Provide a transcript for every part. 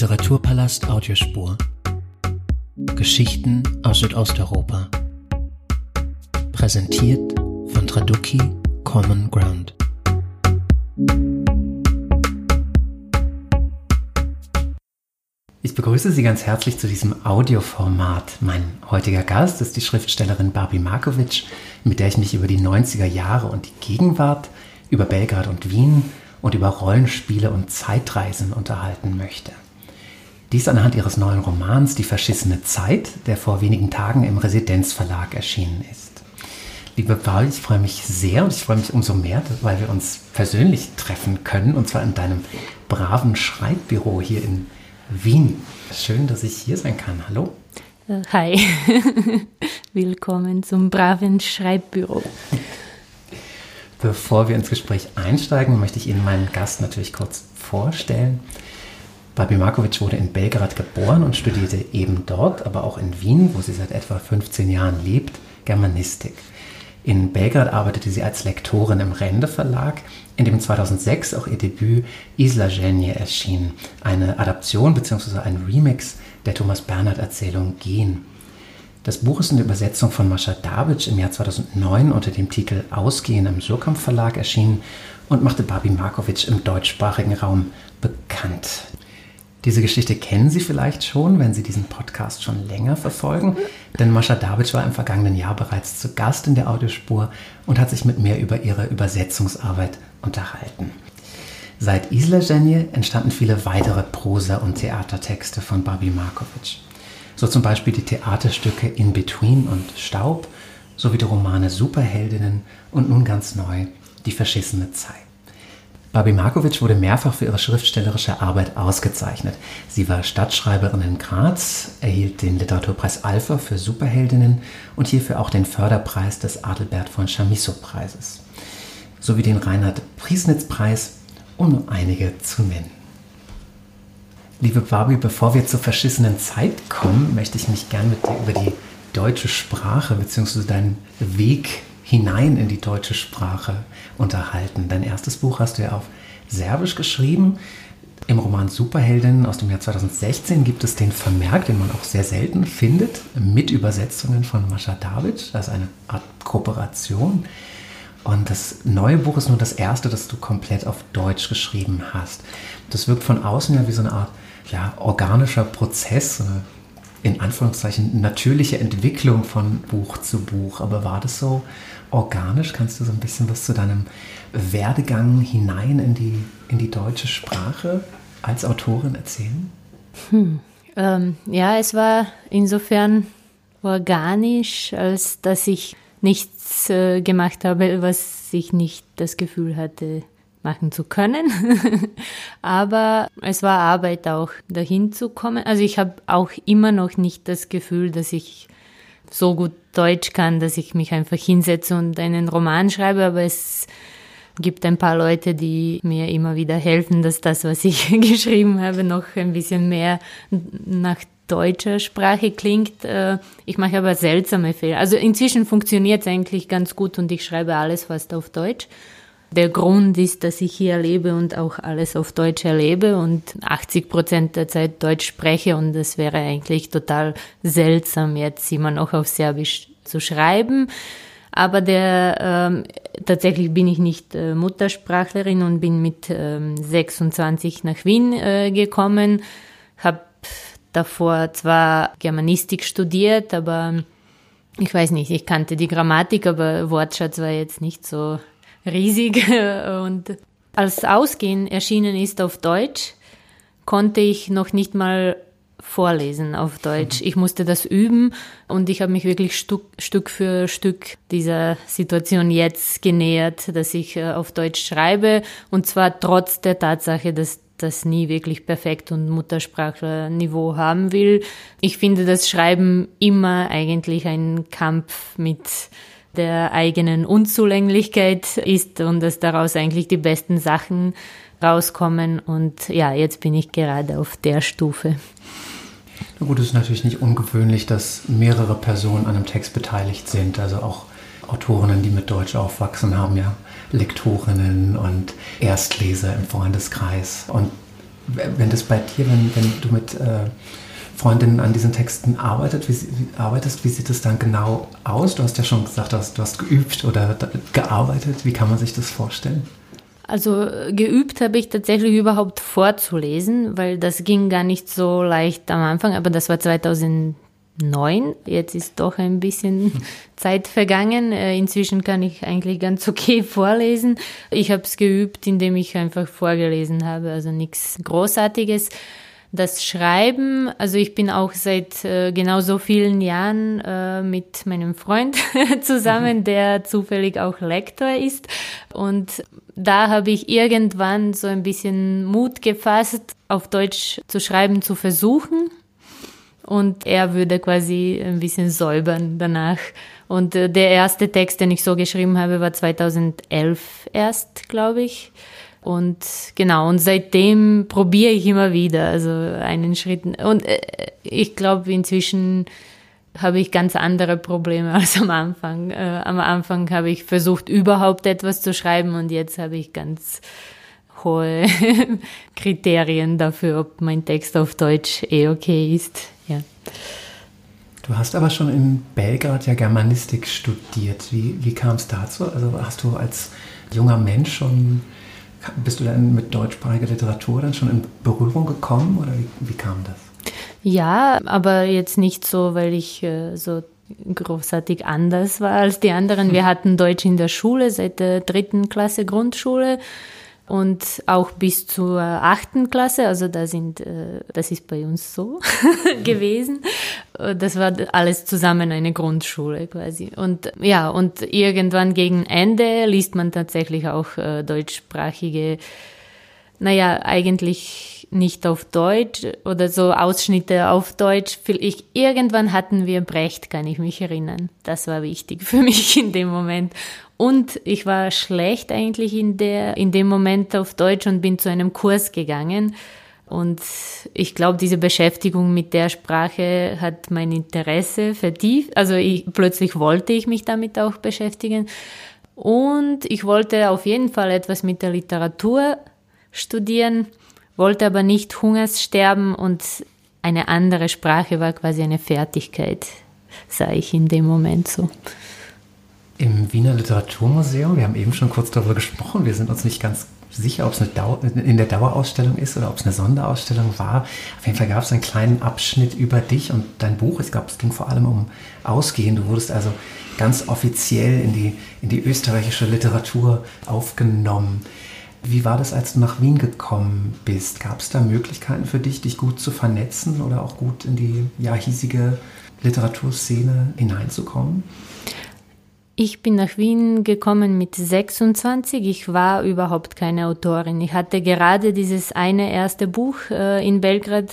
Literaturpalast Audiospur. Geschichten aus Südosteuropa. Präsentiert von Traduki Common Ground. Ich begrüße Sie ganz herzlich zu diesem Audioformat. Mein heutiger Gast ist die Schriftstellerin Barbie Markovic, mit der ich mich über die 90er Jahre und die Gegenwart, über Belgrad und Wien und über Rollenspiele und Zeitreisen unterhalten möchte. Dies anhand ihres neuen Romans Die verschissene Zeit, der vor wenigen Tagen im Residenzverlag erschienen ist. Liebe Paul, ich freue mich sehr und ich freue mich umso mehr, weil wir uns persönlich treffen können und zwar in deinem braven Schreibbüro hier in Wien. Schön, dass ich hier sein kann. Hallo. Äh, hi, willkommen zum braven Schreibbüro. Bevor wir ins Gespräch einsteigen, möchte ich Ihnen meinen Gast natürlich kurz vorstellen. Babi Markovic wurde in Belgrad geboren und studierte eben dort, aber auch in Wien, wo sie seit etwa 15 Jahren lebt, Germanistik. In Belgrad arbeitete sie als Lektorin im Rende Verlag, in dem 2006 auch ihr Debüt Isla Genie erschien, eine Adaption bzw. ein Remix der Thomas Bernhard Erzählung Gen. Das Buch ist in der Übersetzung von Mascha Dabic im Jahr 2009 unter dem Titel Ausgehen im Surkamp Verlag erschienen und machte Babi Markovic im deutschsprachigen Raum bekannt. Diese Geschichte kennen Sie vielleicht schon, wenn Sie diesen Podcast schon länger verfolgen, denn Mascha David war im vergangenen Jahr bereits zu Gast in der Audiospur und hat sich mit mir über ihre Übersetzungsarbeit unterhalten. Seit Isla Genie entstanden viele weitere Prosa- und Theatertexte von Babi Markovic. So zum Beispiel die Theaterstücke In Between und Staub sowie die Romane Superheldinnen und nun ganz neu Die verschissene Zeit. Babi Markovic wurde mehrfach für ihre schriftstellerische Arbeit ausgezeichnet. Sie war Stadtschreiberin in Graz, erhielt den Literaturpreis Alpha für Superheldinnen und hierfür auch den Förderpreis des Adelbert von Chamisso-Preises. Sowie den Reinhard Priesnitz-Preis, um nur einige zu nennen. Liebe Barbie, bevor wir zur verschissenen Zeit kommen, möchte ich mich gern mit dir über die deutsche Sprache bzw. deinen Weg hinein in die deutsche Sprache unterhalten. Dein erstes Buch hast du ja auf Serbisch geschrieben. Im Roman Superheldinnen aus dem Jahr 2016 gibt es den Vermerk, den man auch sehr selten findet, mit Übersetzungen von Mascha David, also eine Art Kooperation. Und das neue Buch ist nur das erste, das du komplett auf Deutsch geschrieben hast. Das wirkt von außen ja wie so eine Art ja, organischer Prozess, eine in Anführungszeichen natürliche Entwicklung von Buch zu Buch. Aber war das so organisch? Kannst du so ein bisschen was zu deinem Werdegang hinein in die, in die deutsche Sprache als Autorin erzählen? Hm. Ähm, ja, es war insofern organisch, als dass ich nichts äh, gemacht habe, was ich nicht das Gefühl hatte, machen zu können. Aber es war Arbeit auch, dahin zu kommen. Also ich habe auch immer noch nicht das Gefühl, dass ich so gut Deutsch kann, dass ich mich einfach hinsetze und einen Roman schreibe, aber es gibt ein paar Leute, die mir immer wieder helfen, dass das, was ich geschrieben habe, noch ein bisschen mehr nach deutscher Sprache klingt. Äh, ich mache aber seltsame Fehler. Also inzwischen funktioniert es eigentlich ganz gut und ich schreibe alles fast auf Deutsch. Der Grund ist, dass ich hier lebe und auch alles auf Deutsch erlebe und 80 Prozent der Zeit Deutsch spreche und es wäre eigentlich total seltsam, jetzt immer noch auf Serbisch zu schreiben. Aber der ähm, tatsächlich bin ich nicht äh, Muttersprachlerin und bin mit ähm, 26 nach Wien äh, gekommen, habe davor zwar Germanistik studiert, aber ich weiß nicht, ich kannte die Grammatik, aber Wortschatz war jetzt nicht so riesig. Und als Ausgehen erschienen ist auf Deutsch, konnte ich noch nicht mal vorlesen auf Deutsch. Ich musste das üben und ich habe mich wirklich Stück, Stück für Stück dieser Situation jetzt genähert, dass ich äh, auf Deutsch schreibe und zwar trotz der Tatsache, dass das nie wirklich perfekt und Muttersprachlerniveau haben will. Ich finde das Schreiben immer eigentlich ein Kampf mit der eigenen Unzulänglichkeit ist und dass daraus eigentlich die besten Sachen rauskommen. Und ja, jetzt bin ich gerade auf der Stufe. Na gut, es ist natürlich nicht ungewöhnlich, dass mehrere Personen an einem Text beteiligt sind. Also auch Autorinnen, die mit Deutsch aufwachsen, haben ja Lektorinnen und Erstleser im Freundeskreis. Und wenn das bei dir, wenn, wenn du mit äh, Freundinnen an diesen Texten arbeitet, wie, wie, arbeitest, wie sieht es dann genau aus? Du hast ja schon gesagt, du hast, du hast geübt oder gearbeitet. Wie kann man sich das vorstellen? Also geübt habe ich tatsächlich überhaupt vorzulesen, weil das ging gar nicht so leicht am Anfang, aber das war 2009. Jetzt ist doch ein bisschen Zeit vergangen. Äh, inzwischen kann ich eigentlich ganz okay vorlesen. Ich habe es geübt, indem ich einfach vorgelesen habe, also nichts Großartiges. Das Schreiben, also ich bin auch seit äh, genau so vielen Jahren äh, mit meinem Freund zusammen, mhm. der zufällig auch Lektor ist. Und da habe ich irgendwann so ein bisschen Mut gefasst, auf Deutsch zu schreiben, zu versuchen. Und er würde quasi ein bisschen säubern danach. Und äh, der erste Text, den ich so geschrieben habe, war 2011 erst, glaube ich. Und genau, und seitdem probiere ich immer wieder, also einen Schritt. Und äh, ich glaube, inzwischen habe ich ganz andere Probleme als am Anfang. Äh, am Anfang habe ich versucht, überhaupt etwas zu schreiben und jetzt habe ich ganz hohe Kriterien dafür, ob mein Text auf Deutsch eh okay ist. Ja. Du hast aber schon in Belgrad ja Germanistik studiert. Wie, wie kam es dazu? Also hast du als junger Mensch schon bist du dann mit deutschsprachiger Literatur dann schon in Berührung gekommen oder wie, wie kam das? Ja, aber jetzt nicht so, weil ich äh, so großartig anders war als die anderen. Wir hatten Deutsch in der Schule seit der dritten Klasse Grundschule und auch bis zur achten Klasse, also da sind, äh, das ist bei uns so gewesen. Das war alles zusammen eine Grundschule quasi. Und ja, und irgendwann gegen Ende liest man tatsächlich auch äh, deutschsprachige, naja, eigentlich nicht auf Deutsch oder so Ausschnitte auf Deutsch. Ich, irgendwann hatten wir Brecht, kann ich mich erinnern. Das war wichtig für mich in dem Moment. Und ich war schlecht eigentlich in, der, in dem Moment auf Deutsch und bin zu einem Kurs gegangen. Und ich glaube, diese Beschäftigung mit der Sprache hat mein Interesse vertieft. Also ich, plötzlich wollte ich mich damit auch beschäftigen. Und ich wollte auf jeden Fall etwas mit der Literatur studieren, wollte aber nicht Hungerssterben und eine andere Sprache war quasi eine Fertigkeit, sah ich in dem Moment so. Im Wiener Literaturmuseum, wir haben eben schon kurz darüber gesprochen, wir sind uns nicht ganz sicher, ob es eine Dauer, in der Dauerausstellung ist oder ob es eine Sonderausstellung war. Auf jeden Fall gab es einen kleinen Abschnitt über dich und dein Buch. Ich glaube, es ging vor allem um Ausgehen. Du wurdest also ganz offiziell in die, in die österreichische Literatur aufgenommen. Wie war das, als du nach Wien gekommen bist? Gab es da Möglichkeiten für dich, dich gut zu vernetzen oder auch gut in die ja, hiesige Literaturszene hineinzukommen? Ich bin nach Wien gekommen mit 26. Ich war überhaupt keine Autorin. Ich hatte gerade dieses eine erste Buch äh, in Belgrad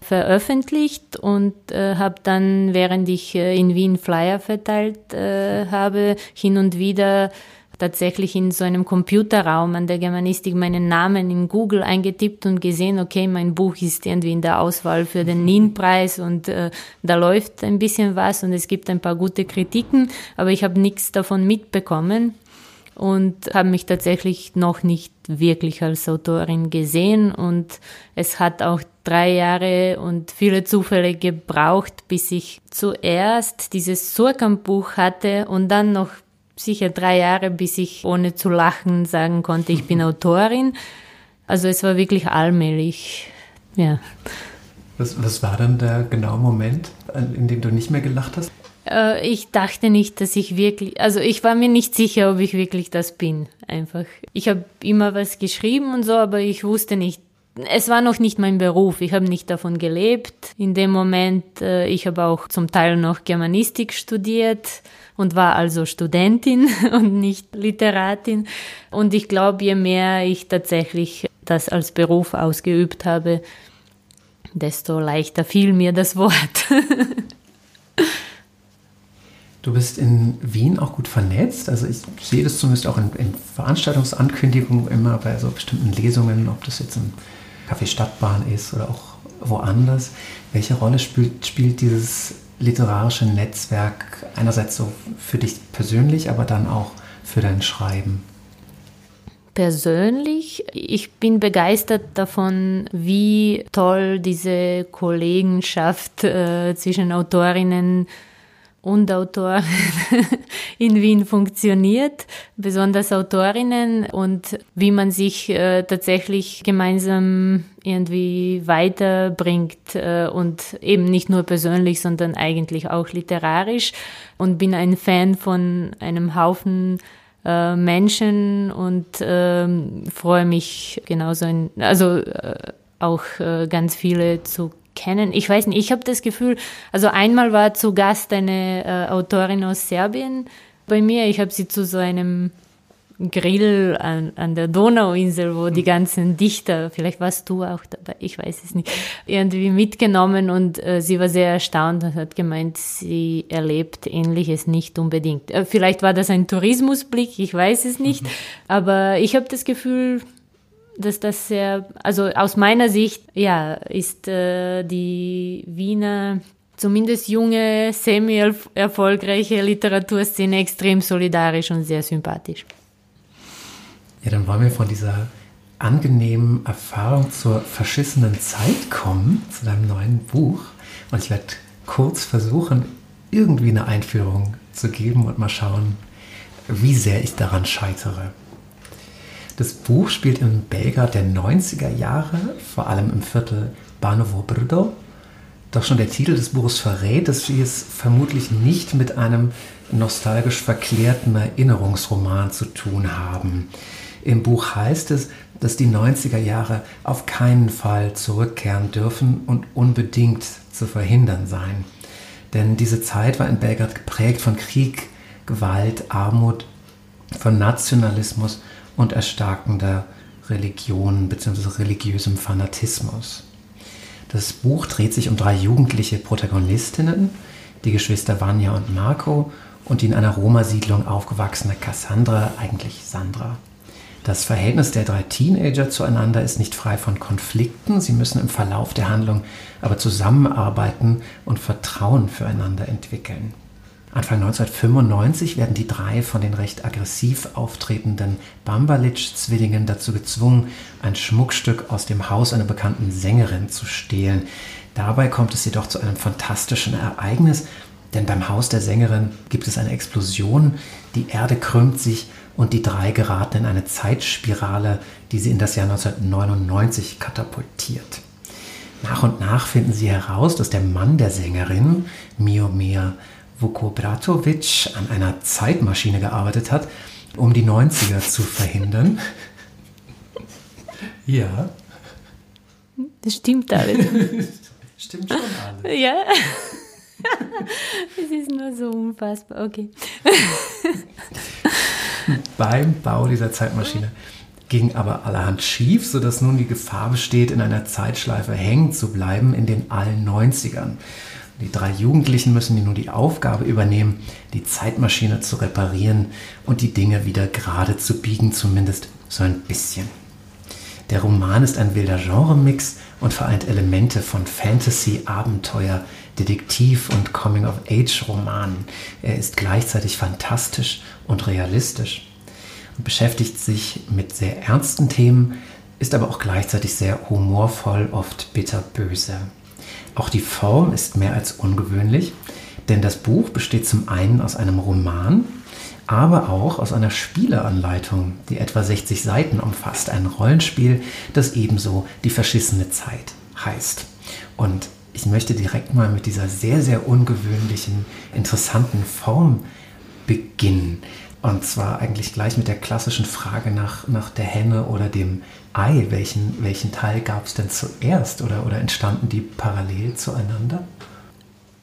veröffentlicht und äh, habe dann, während ich äh, in Wien Flyer verteilt äh, habe, hin und wieder tatsächlich in so einem Computerraum an der Germanistik meinen Namen in Google eingetippt und gesehen, okay, mein Buch ist irgendwie in der Auswahl für den NIN-Preis und äh, da läuft ein bisschen was und es gibt ein paar gute Kritiken, aber ich habe nichts davon mitbekommen und habe mich tatsächlich noch nicht wirklich als Autorin gesehen und es hat auch drei Jahre und viele Zufälle gebraucht, bis ich zuerst dieses Surkamp-Buch hatte und dann noch sicher drei Jahre, bis ich ohne zu lachen sagen konnte, ich bin Autorin. Also es war wirklich allmählich, ja. Was, was war dann der genaue Moment, in dem du nicht mehr gelacht hast? Äh, ich dachte nicht, dass ich wirklich, also ich war mir nicht sicher, ob ich wirklich das bin, einfach. Ich habe immer was geschrieben und so, aber ich wusste nicht, es war noch nicht mein Beruf. Ich habe nicht davon gelebt. In dem Moment, äh, ich habe auch zum Teil noch Germanistik studiert und war also Studentin und nicht Literatin. Und ich glaube, je mehr ich tatsächlich das als Beruf ausgeübt habe, desto leichter fiel mir das Wort. Du bist in Wien auch gut vernetzt. Also ich sehe das zumindest auch in, in Veranstaltungsankündigungen immer bei so bestimmten Lesungen, ob das jetzt im Café Stadtbahn ist oder auch woanders. Welche Rolle spielt, spielt dieses literarische Netzwerk einerseits so für dich persönlich, aber dann auch für dein Schreiben? persönlich. Ich bin begeistert davon, wie toll diese Kollegenschaft äh, zwischen Autorinnen und Autoren in Wien funktioniert, besonders Autorinnen und wie man sich äh, tatsächlich gemeinsam irgendwie weiterbringt äh, und eben nicht nur persönlich, sondern eigentlich auch literarisch. Und bin ein Fan von einem Haufen äh, Menschen und ähm, freue mich genauso, in, also äh, auch äh, ganz viele zu kennen. Ich weiß nicht, ich habe das Gefühl, also einmal war zu Gast eine äh, Autorin aus Serbien bei mir. Ich habe sie zu so einem Grill an, an der Donauinsel, wo die ganzen Dichter, vielleicht warst du auch dabei, ich weiß es nicht, irgendwie mitgenommen und äh, sie war sehr erstaunt und hat gemeint, sie erlebt Ähnliches nicht unbedingt. Äh, vielleicht war das ein Tourismusblick, ich weiß es nicht, mhm. aber ich habe das Gefühl, dass das sehr, also aus meiner Sicht, ja, ist äh, die Wiener, zumindest junge, semi-erfolgreiche Literaturszene extrem solidarisch und sehr sympathisch. Ja, dann wollen wir von dieser angenehmen Erfahrung zur verschissenen Zeit kommen, zu deinem neuen Buch. Und ich werde kurz versuchen, irgendwie eine Einführung zu geben und mal schauen, wie sehr ich daran scheitere. Das Buch spielt im Belgrad der 90er Jahre, vor allem im Viertel Banovo Brdo. Doch schon der Titel des Buches verrät, dass sie es vermutlich nicht mit einem nostalgisch verklärten Erinnerungsroman zu tun haben. Im Buch heißt es, dass die 90er Jahre auf keinen Fall zurückkehren dürfen und unbedingt zu verhindern seien. Denn diese Zeit war in Belgrad geprägt von Krieg, Gewalt, Armut, von Nationalismus und erstarkender Religion bzw. religiösem Fanatismus. Das Buch dreht sich um drei jugendliche Protagonistinnen, die Geschwister Vanya und Marco und die in einer Roma-Siedlung aufgewachsene Cassandra, eigentlich Sandra. Das Verhältnis der drei Teenager zueinander ist nicht frei von Konflikten. Sie müssen im Verlauf der Handlung aber zusammenarbeiten und Vertrauen füreinander entwickeln. Anfang 1995 werden die drei von den recht aggressiv auftretenden Bambalic-Zwillingen dazu gezwungen, ein Schmuckstück aus dem Haus einer bekannten Sängerin zu stehlen. Dabei kommt es jedoch zu einem fantastischen Ereignis, denn beim Haus der Sängerin gibt es eine Explosion, die Erde krümmt sich und die drei geraten in eine Zeitspirale, die sie in das Jahr 1999 katapultiert. Nach und nach finden sie heraus, dass der Mann der Sängerin, Miomir Vukobratovic, an einer Zeitmaschine gearbeitet hat, um die 90er zu verhindern. ja. Das stimmt alles. stimmt schon alles. Ja. Es ist nur so unfassbar. Okay. Beim Bau dieser Zeitmaschine ging aber allerhand schief, sodass nun die Gefahr besteht, in einer Zeitschleife hängen zu bleiben in den allen 90ern. Die drei Jugendlichen müssen nun die Aufgabe übernehmen, die Zeitmaschine zu reparieren und die Dinge wieder gerade zu biegen, zumindest so ein bisschen. Der Roman ist ein wilder Genremix und vereint Elemente von Fantasy, Abenteuer, Detektiv und Coming-of-Age-Romanen. Er ist gleichzeitig fantastisch und realistisch und beschäftigt sich mit sehr ernsten Themen, ist aber auch gleichzeitig sehr humorvoll, oft bitterböse. Auch die Form ist mehr als ungewöhnlich, denn das Buch besteht zum einen aus einem Roman, aber auch aus einer Spieleanleitung, die etwa 60 Seiten umfasst. Ein Rollenspiel, das ebenso die verschissene Zeit heißt. Und ich möchte direkt mal mit dieser sehr, sehr ungewöhnlichen, interessanten Form beginnen. Und zwar eigentlich gleich mit der klassischen Frage nach, nach der Henne oder dem Ei. Welchen, welchen Teil gab es denn zuerst oder, oder entstanden die parallel zueinander?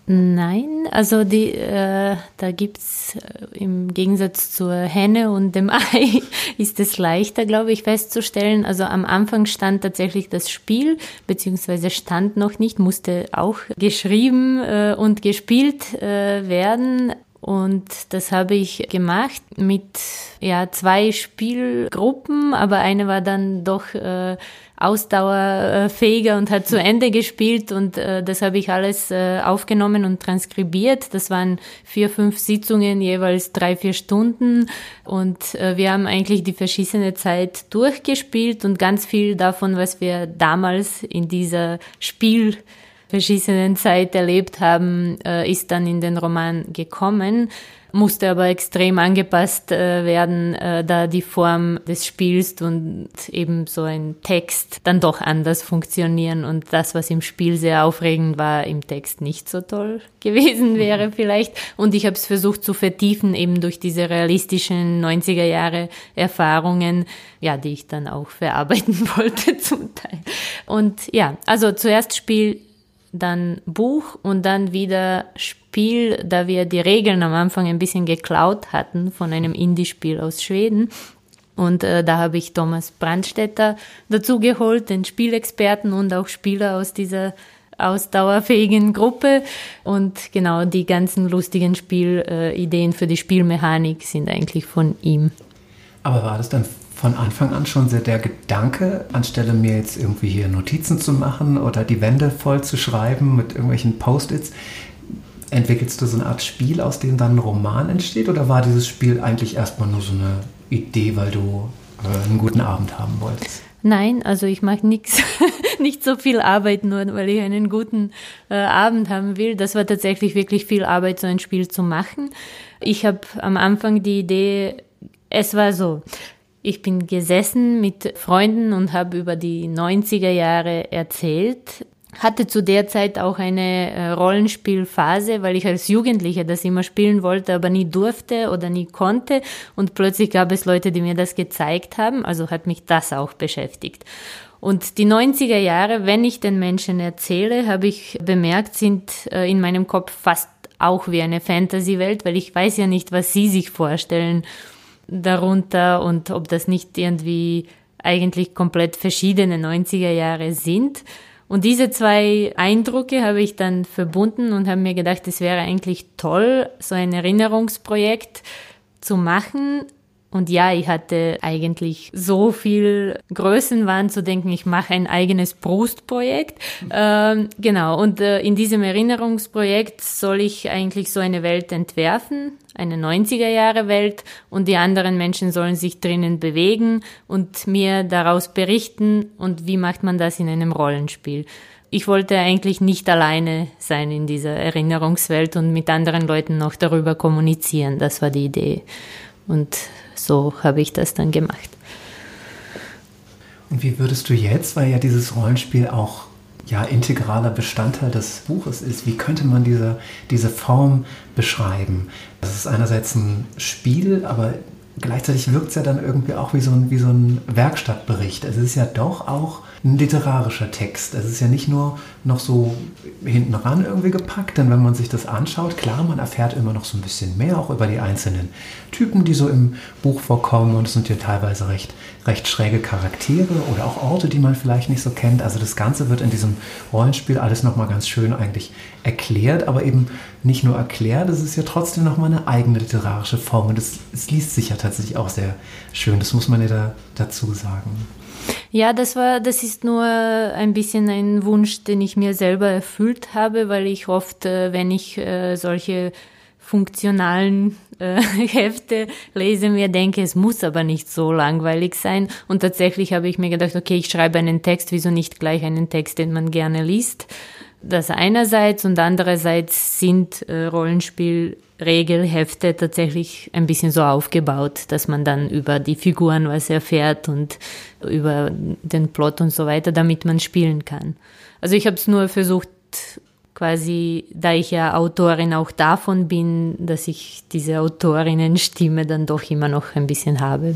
Nein, also die, äh, da gibt's äh, im Gegensatz zur Henne und dem Ei ist es leichter, glaube ich, festzustellen. Also am Anfang stand tatsächlich das Spiel, beziehungsweise stand noch nicht, musste auch geschrieben äh, und gespielt äh, werden. Und das habe ich gemacht mit ja, zwei Spielgruppen, aber eine war dann doch äh, ausdauerfähiger und hat zu Ende gespielt und äh, das habe ich alles äh, aufgenommen und transkribiert. Das waren vier, fünf Sitzungen, jeweils drei, vier Stunden und äh, wir haben eigentlich die verschissene Zeit durchgespielt und ganz viel davon, was wir damals in dieser Spiel verschissenen Zeit erlebt haben, äh, ist dann in den Roman gekommen musste aber extrem angepasst äh, werden, äh, da die Form des Spiels und eben so ein Text dann doch anders funktionieren und das, was im Spiel sehr aufregend war, im Text nicht so toll gewesen wäre vielleicht. Und ich habe es versucht zu vertiefen, eben durch diese realistischen 90er Jahre Erfahrungen, ja, die ich dann auch verarbeiten wollte zum Teil. Und ja, also zuerst Spiel, dann Buch und dann wieder Spiel, da wir die Regeln am Anfang ein bisschen geklaut hatten von einem Indie-Spiel aus Schweden. Und äh, da habe ich Thomas Brandstetter dazu geholt, den Spielexperten und auch Spieler aus dieser ausdauerfähigen Gruppe. Und genau die ganzen lustigen Spielideen für die Spielmechanik sind eigentlich von ihm. Aber war das dann von Anfang an schon sehr der Gedanke, anstelle mir jetzt irgendwie hier Notizen zu machen oder die Wände voll zu schreiben mit irgendwelchen Post-its, entwickelst du so eine Art Spiel, aus dem dann ein Roman entsteht? Oder war dieses Spiel eigentlich erstmal nur so eine Idee, weil du äh, einen guten Abend haben wolltest? Nein, also ich mache nichts, nicht so viel Arbeit, nur weil ich einen guten äh, Abend haben will. Das war tatsächlich wirklich viel Arbeit, so ein Spiel zu machen. Ich habe am Anfang die Idee, es war so, ich bin gesessen mit Freunden und habe über die 90er Jahre erzählt. Hatte zu der Zeit auch eine äh, Rollenspielphase, weil ich als Jugendliche das immer spielen wollte, aber nie durfte oder nie konnte. Und plötzlich gab es Leute, die mir das gezeigt haben. Also hat mich das auch beschäftigt. Und die 90er Jahre, wenn ich den Menschen erzähle, habe ich bemerkt, sind äh, in meinem Kopf fast auch wie eine Fantasy-Welt, weil ich weiß ja nicht, was sie sich vorstellen darunter und ob das nicht irgendwie eigentlich komplett verschiedene 90er Jahre sind. Und diese zwei Eindrücke habe ich dann verbunden und habe mir gedacht, es wäre eigentlich toll, so ein Erinnerungsprojekt zu machen, und ja, ich hatte eigentlich so viel Größenwahn zu denken, ich mache ein eigenes Brustprojekt. Ähm, genau, und äh, in diesem Erinnerungsprojekt soll ich eigentlich so eine Welt entwerfen, eine 90er Jahre Welt, und die anderen Menschen sollen sich drinnen bewegen und mir daraus berichten. Und wie macht man das in einem Rollenspiel? Ich wollte eigentlich nicht alleine sein in dieser Erinnerungswelt und mit anderen Leuten noch darüber kommunizieren. Das war die Idee. Und so habe ich das dann gemacht. Und wie würdest du jetzt, weil ja dieses Rollenspiel auch ja integraler Bestandteil des Buches ist, wie könnte man diese, diese Form beschreiben? Das ist einerseits ein Spiel, aber gleichzeitig wirkt es ja dann irgendwie auch wie so ein, wie so ein Werkstattbericht. Es ist ja doch auch ein literarischer Text. Es ist ja nicht nur noch so hinten ran irgendwie gepackt, denn wenn man sich das anschaut, klar, man erfährt immer noch so ein bisschen mehr auch über die einzelnen Typen, die so im Buch vorkommen und es sind ja teilweise recht, recht schräge Charaktere oder auch Orte, die man vielleicht nicht so kennt. Also das Ganze wird in diesem Rollenspiel alles nochmal ganz schön eigentlich erklärt, aber eben nicht nur erklärt, es ist ja trotzdem nochmal eine eigene literarische Form und es, es liest sich ja tatsächlich auch sehr schön, das muss man ja da, dazu sagen. Ja, das war, das ist nur ein bisschen ein Wunsch, den ich mir selber erfüllt habe, weil ich oft, äh, wenn ich äh, solche funktionalen äh, Hefte lese, mir denke, es muss aber nicht so langweilig sein. Und tatsächlich habe ich mir gedacht, okay, ich schreibe einen Text, wieso nicht gleich einen Text, den man gerne liest. Das einerseits und andererseits sind äh, Rollenspielregelhefte tatsächlich ein bisschen so aufgebaut, dass man dann über die Figuren was erfährt und über den Plot und so weiter, damit man spielen kann. Also ich habe es nur versucht, quasi, da ich ja Autorin auch davon bin, dass ich diese Autorinnenstimme dann doch immer noch ein bisschen habe.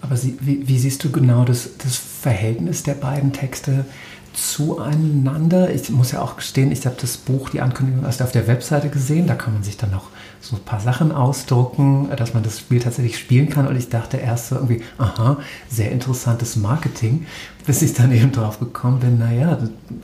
Aber Sie, wie, wie, siehst du genau das, das Verhältnis der beiden Texte? Zueinander. Ich muss ja auch gestehen, ich habe das Buch, die Ankündigung erst auf der Webseite gesehen. Da kann man sich dann noch so ein paar Sachen ausdrucken, dass man das Spiel tatsächlich spielen kann. Und ich dachte erst so irgendwie, aha, sehr interessantes Marketing, bis ich dann eben drauf gekommen bin, naja,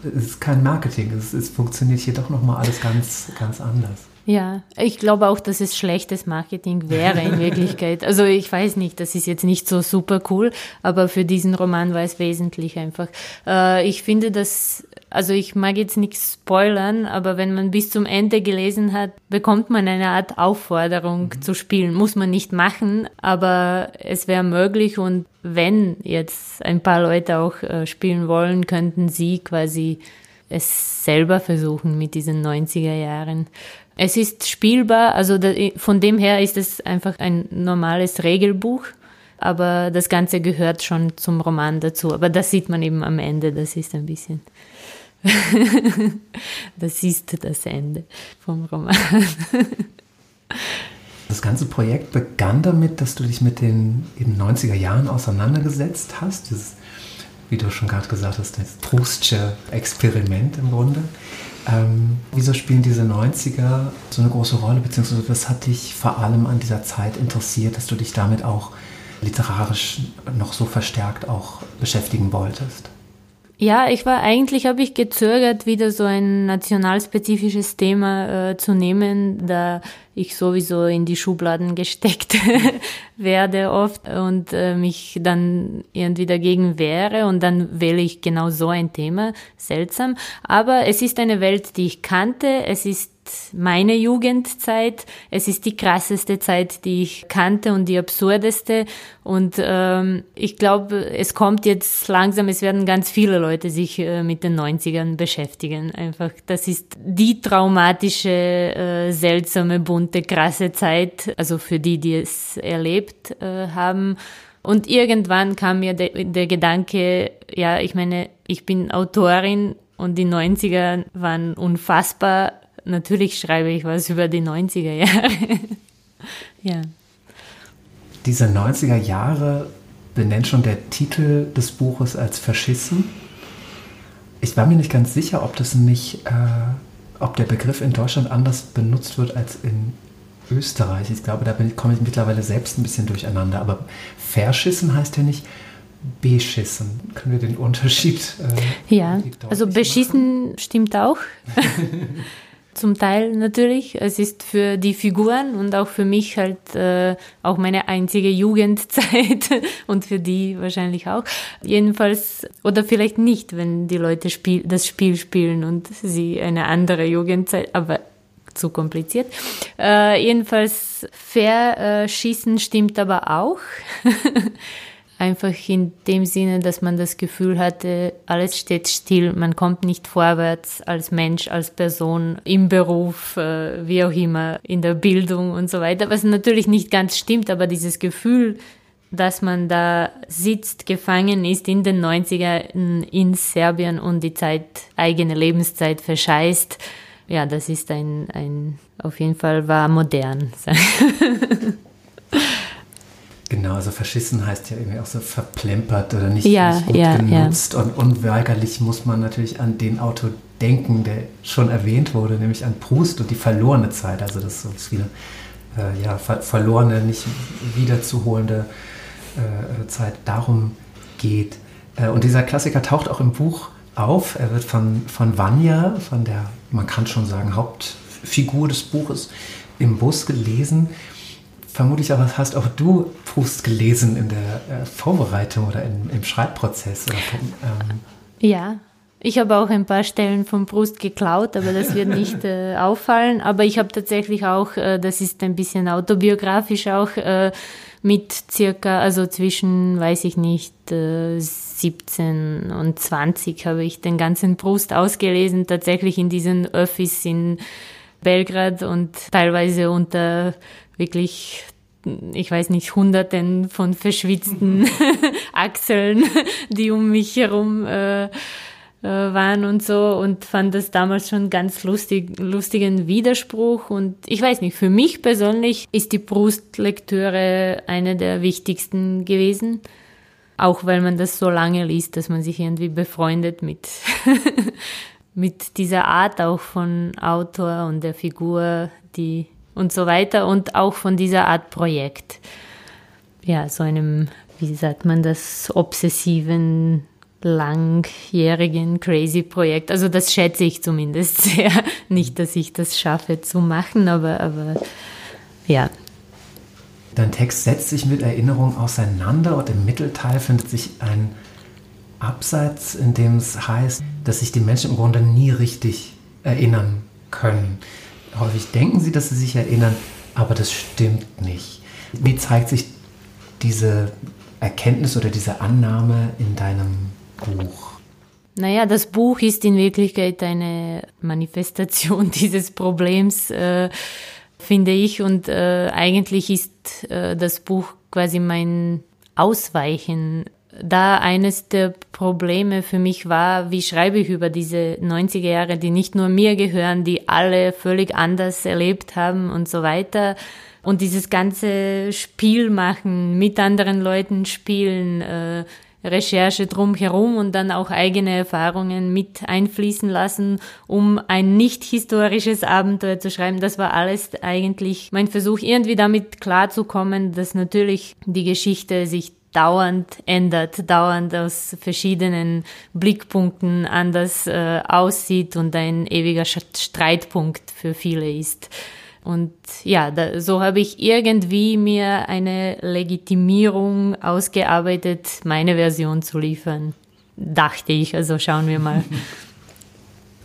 es ist kein Marketing, es, es funktioniert hier doch nochmal alles ganz, ganz anders. Ja, ich glaube auch, dass es schlechtes Marketing wäre in Wirklichkeit. Also ich weiß nicht, das ist jetzt nicht so super cool, aber für diesen Roman war es wesentlich einfach. Äh, ich finde, dass, also ich mag jetzt nichts spoilern, aber wenn man bis zum Ende gelesen hat, bekommt man eine Art Aufforderung mhm. zu spielen. Muss man nicht machen, aber es wäre möglich und wenn jetzt ein paar Leute auch äh, spielen wollen, könnten sie quasi es selber versuchen mit diesen 90er Jahren. Es ist spielbar, also von dem her ist es einfach ein normales Regelbuch, aber das Ganze gehört schon zum Roman dazu. Aber das sieht man eben am Ende, das ist ein bisschen. das ist das Ende vom Roman. Das ganze Projekt begann damit, dass du dich mit den eben 90er Jahren auseinandergesetzt hast. Dieses, wie du schon gerade gesagt hast, das Proustsche Experiment im Grunde. Ähm, wieso spielen diese 90er so eine große Rolle, beziehungsweise was hat dich vor allem an dieser Zeit interessiert, dass du dich damit auch literarisch noch so verstärkt auch beschäftigen wolltest? Ja, ich war eigentlich, habe ich gezögert, wieder so ein nationalspezifisches Thema äh, zu nehmen, da ich sowieso in die Schubladen gesteckt werde oft und äh, mich dann irgendwie dagegen wehre und dann wähle ich genau so ein Thema. Seltsam. Aber es ist eine Welt, die ich kannte. Es ist meine Jugendzeit. Es ist die krasseste Zeit, die ich kannte und die absurdeste. Und ähm, ich glaube, es kommt jetzt langsam, es werden ganz viele Leute sich äh, mit den 90ern beschäftigen. Einfach, das ist die traumatische, äh, seltsame, bunte, krasse Zeit, also für die, die es erlebt äh, haben. Und irgendwann kam mir der, der Gedanke, ja, ich meine, ich bin Autorin und die 90er waren unfassbar natürlich schreibe ich was über die 90er Jahre. ja. Diese 90er Jahre benennt schon der Titel des Buches als Faschissen. Ich war mir nicht ganz sicher, ob das nicht, äh, ob der Begriff in Deutschland anders benutzt wird als in Österreich. Ich glaube, da komme ich mittlerweile selbst ein bisschen durcheinander. Aber Verschissen heißt ja nicht beschissen. Können wir den Unterschied? Äh, ja, also beschissen machen? stimmt auch. zum Teil natürlich. Es ist für die Figuren und auch für mich halt äh, auch meine einzige Jugendzeit und für die wahrscheinlich auch. Jedenfalls, oder vielleicht nicht, wenn die Leute spiel, das Spiel spielen und sie eine andere Jugendzeit, aber zu kompliziert. Äh, jedenfalls fair äh, stimmt aber auch. Einfach in dem Sinne, dass man das Gefühl hatte, alles steht still, man kommt nicht vorwärts als Mensch, als Person, im Beruf, äh, wie auch immer, in der Bildung und so weiter. Was natürlich nicht ganz stimmt, aber dieses Gefühl, dass man da sitzt, gefangen ist in den 90er in Serbien und die Zeit, eigene Lebenszeit verscheißt, ja, das ist ein, ein auf jeden Fall war modern. Genau, also verschissen heißt ja irgendwie auch so verplempert oder nicht, ja, nicht gut ja, genutzt. Ja. Und unweigerlich muss man natürlich an den Autor denken, der schon erwähnt wurde, nämlich an Proust und die verlorene Zeit. Also das ist wieder äh, ja, ver verlorene, nicht wiederzuholende äh, Zeit. Darum geht. Äh, und dieser Klassiker taucht auch im Buch auf. Er wird von, von Vanya, von der, man kann schon sagen, Hauptfigur des Buches, im Bus gelesen vermutlich aber hast auch du Proust gelesen in der äh, Vorbereitung oder in, im Schreibprozess. Oder, ähm. Ja, ich habe auch ein paar Stellen von Proust geklaut, aber das wird nicht äh, auffallen. Aber ich habe tatsächlich auch, äh, das ist ein bisschen autobiografisch auch, äh, mit circa, also zwischen, weiß ich nicht, 17 äh, und 20 habe ich den ganzen Proust ausgelesen, tatsächlich in diesen Öffis in Belgrad und teilweise unter wirklich ich weiß nicht, hunderten von verschwitzten Achseln, die um mich herum äh, äh, waren und so und fand das damals schon ganz lustig, lustigen Widerspruch und ich weiß nicht, für mich persönlich ist die Brustlektüre eine der wichtigsten gewesen, auch weil man das so lange liest, dass man sich irgendwie befreundet mit, mit dieser Art auch von Autor und der Figur, die und so weiter und auch von dieser Art Projekt. Ja, so einem, wie sagt man das, obsessiven langjährigen Crazy-Projekt. Also das schätze ich zumindest sehr. Nicht, dass ich das schaffe zu machen, aber, aber ja. Dein Text setzt sich mit Erinnerungen auseinander und im Mittelteil findet sich ein Abseits, in dem es heißt, dass sich die Menschen im Grunde nie richtig erinnern können. Häufig denken sie, dass sie sich erinnern, aber das stimmt nicht. Wie zeigt sich diese Erkenntnis oder diese Annahme in deinem Buch? Naja, das Buch ist in Wirklichkeit eine Manifestation dieses Problems, äh, finde ich. Und äh, eigentlich ist äh, das Buch quasi mein Ausweichen. Da eines der Probleme für mich war, wie schreibe ich über diese 90er Jahre, die nicht nur mir gehören, die alle völlig anders erlebt haben und so weiter. Und dieses ganze Spiel machen, mit anderen Leuten spielen, äh, Recherche drumherum und dann auch eigene Erfahrungen mit einfließen lassen, um ein nicht historisches Abenteuer zu schreiben. Das war alles eigentlich mein Versuch, irgendwie damit klarzukommen, dass natürlich die Geschichte sich dauernd ändert, dauernd aus verschiedenen Blickpunkten anders äh, aussieht und ein ewiger Streitpunkt für viele ist. Und ja, da, so habe ich irgendwie mir eine Legitimierung ausgearbeitet, meine Version zu liefern. Dachte ich, also schauen wir mal.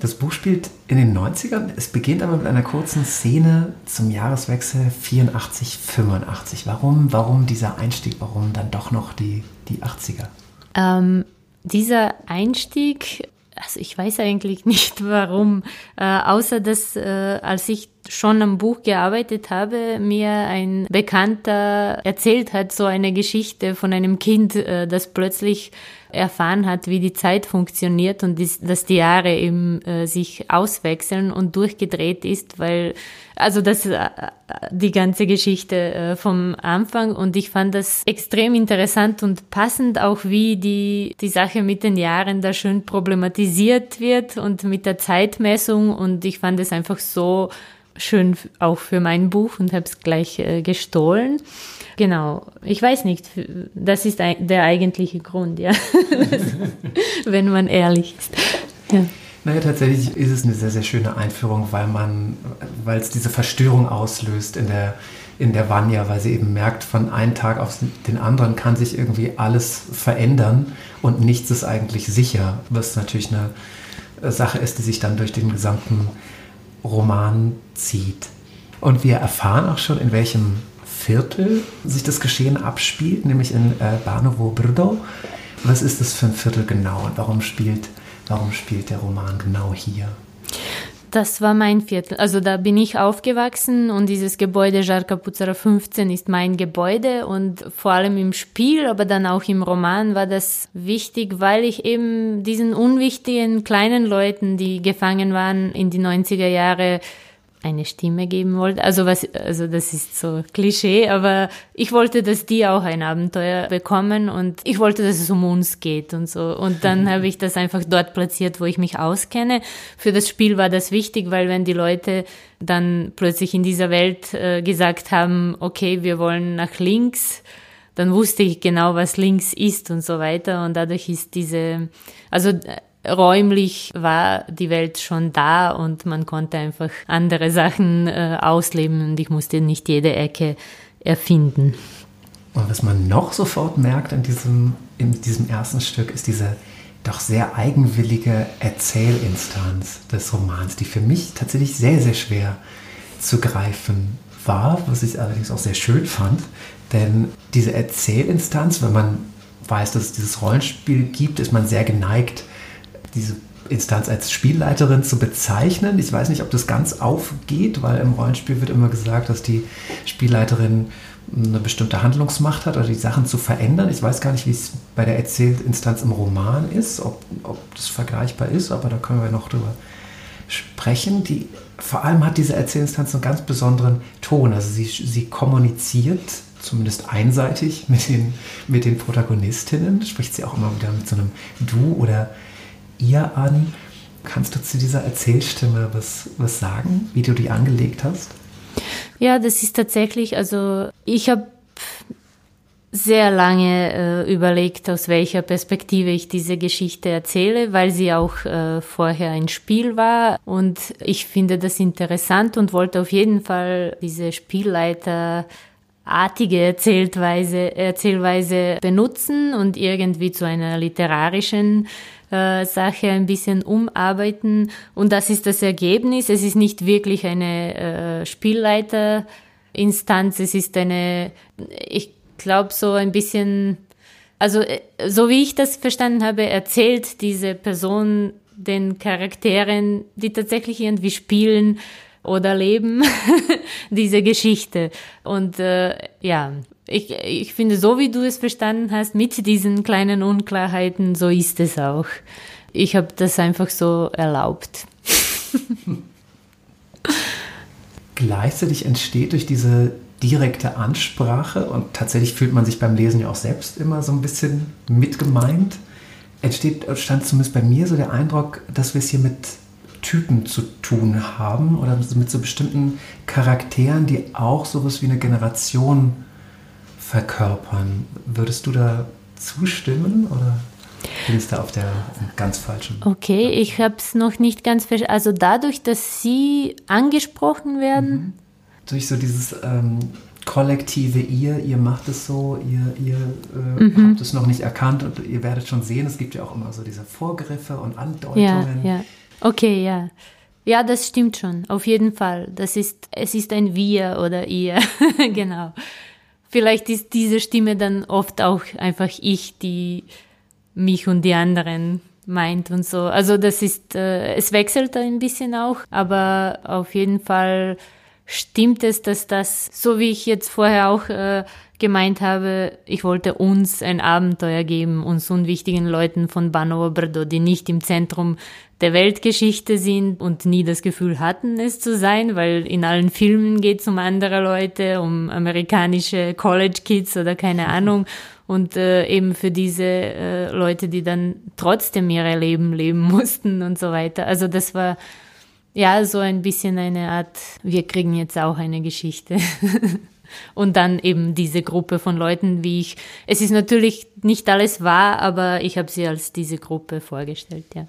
Das Buch spielt in den 90ern. Es beginnt aber mit einer kurzen Szene zum Jahreswechsel 84, 85. Warum, warum dieser Einstieg? Warum dann doch noch die, die 80er? Ähm, dieser Einstieg, also ich weiß eigentlich nicht warum, äh, außer dass äh, als ich schon am Buch gearbeitet habe, mir ein Bekannter erzählt hat, so eine Geschichte von einem Kind, äh, das plötzlich erfahren hat, wie die Zeit funktioniert und dass die Jahre eben äh, sich auswechseln und durchgedreht ist, weil, also das äh, die ganze Geschichte vom Anfang und ich fand das extrem interessant und passend auch, wie die, die Sache mit den Jahren da schön problematisiert wird und mit der Zeitmessung und ich fand es einfach so schön auch für mein Buch und habe es gleich äh, gestohlen. Genau, ich weiß nicht, das ist der eigentliche Grund, ja, wenn man ehrlich ist. Ja. Naja, tatsächlich ist es eine sehr, sehr schöne Einführung, weil man, weil es diese Verstörung auslöst in der, in der Vanya, weil sie eben merkt, von einem Tag auf den anderen kann sich irgendwie alles verändern und nichts ist eigentlich sicher, was natürlich eine Sache ist, die sich dann durch den gesamten Roman zieht. Und wir erfahren auch schon, in welchem Viertel sich das Geschehen abspielt, nämlich in äh, Barnovo Brdo. Was ist das für ein Viertel genau und warum spielt, warum spielt der Roman genau hier? Das war mein Viertel. Also da bin ich aufgewachsen und dieses Gebäude Jarkapuzara 15 ist mein Gebäude und vor allem im Spiel, aber dann auch im Roman war das wichtig, weil ich eben diesen unwichtigen kleinen Leuten, die gefangen waren in die 90er Jahre, eine Stimme geben wollte. Also was, also das ist so Klischee, aber ich wollte, dass die auch ein Abenteuer bekommen und ich wollte, dass es um uns geht und so. Und dann habe ich das einfach dort platziert, wo ich mich auskenne. Für das Spiel war das wichtig, weil wenn die Leute dann plötzlich in dieser Welt äh, gesagt haben, okay, wir wollen nach links, dann wusste ich genau, was links ist und so weiter. Und dadurch ist diese, also räumlich war die Welt schon da und man konnte einfach andere Sachen äh, ausleben und ich musste nicht jede Ecke erfinden. Und was man noch sofort merkt in diesem, in diesem ersten Stück, ist diese doch sehr eigenwillige Erzählinstanz des Romans, die für mich tatsächlich sehr, sehr schwer zu greifen war, was ich allerdings auch sehr schön fand. Denn diese Erzählinstanz, wenn man weiß, dass es dieses Rollenspiel gibt, ist man sehr geneigt, diese Instanz als Spielleiterin zu bezeichnen. Ich weiß nicht, ob das ganz aufgeht, weil im Rollenspiel wird immer gesagt, dass die Spielleiterin eine bestimmte Handlungsmacht hat oder die Sachen zu verändern. Ich weiß gar nicht, wie es bei der Erzählinstanz im Roman ist, ob, ob das vergleichbar ist, aber da können wir noch drüber sprechen. Die, vor allem hat diese Erzählinstanz einen ganz besonderen Ton. Also sie, sie kommuniziert zumindest einseitig mit den, mit den Protagonistinnen, spricht sie auch immer wieder mit so einem Du oder ihr an. Kannst du zu dieser Erzählstimme was, was sagen, wie du die angelegt hast? Ja, das ist tatsächlich, also ich habe sehr lange äh, überlegt, aus welcher Perspektive ich diese Geschichte erzähle, weil sie auch äh, vorher ein Spiel war. Und ich finde das interessant und wollte auf jeden Fall diese Spielleiter artige Erzählweise, Erzählweise benutzen und irgendwie zu einer literarischen äh, Sache ein bisschen umarbeiten. Und das ist das Ergebnis. Es ist nicht wirklich eine äh, Spielleiterinstanz, es ist eine, ich glaube, so ein bisschen, also äh, so wie ich das verstanden habe, erzählt diese Person den Charakteren, die tatsächlich irgendwie spielen oder leben, diese Geschichte. Und äh, ja, ich, ich finde, so wie du es verstanden hast, mit diesen kleinen Unklarheiten, so ist es auch. Ich habe das einfach so erlaubt. Gleichzeitig entsteht durch diese direkte Ansprache und tatsächlich fühlt man sich beim Lesen ja auch selbst immer so ein bisschen mitgemeint. Entsteht, stand zumindest bei mir so der Eindruck, dass wir es hier mit Typen zu tun haben oder mit so bestimmten Charakteren, die auch sowas wie eine Generation verkörpern. Würdest du da zustimmen oder bin ich da auf der ganz falschen? Okay, ich habe es noch nicht ganz verstanden. Also dadurch, dass sie angesprochen werden. Mhm durch so dieses ähm, kollektive Ihr, ihr macht es so, ihr, ihr äh, mhm. habt es noch nicht erkannt und ihr werdet schon sehen, es gibt ja auch immer so diese Vorgriffe und Andeutungen. Ja, ja. Okay, ja. Ja, das stimmt schon, auf jeden Fall. Das ist, es ist ein Wir oder ihr, genau. Vielleicht ist diese Stimme dann oft auch einfach ich, die mich und die anderen meint und so. Also das ist, äh, es wechselt ein bisschen auch, aber auf jeden Fall stimmt es, dass das, so wie ich jetzt vorher auch äh, gemeint habe, ich wollte uns ein Abenteuer geben, uns unwichtigen Leuten von Bano Brdo, die nicht im Zentrum der Weltgeschichte sind und nie das Gefühl hatten, es zu sein, weil in allen Filmen geht es um andere Leute, um amerikanische College Kids oder keine Ahnung. Und äh, eben für diese äh, Leute, die dann trotzdem ihre Leben leben mussten und so weiter. Also das war ja, so ein bisschen eine Art, wir kriegen jetzt auch eine Geschichte. Und dann eben diese Gruppe von Leuten, wie ich. Es ist natürlich nicht alles wahr, aber ich habe sie als diese Gruppe vorgestellt, ja.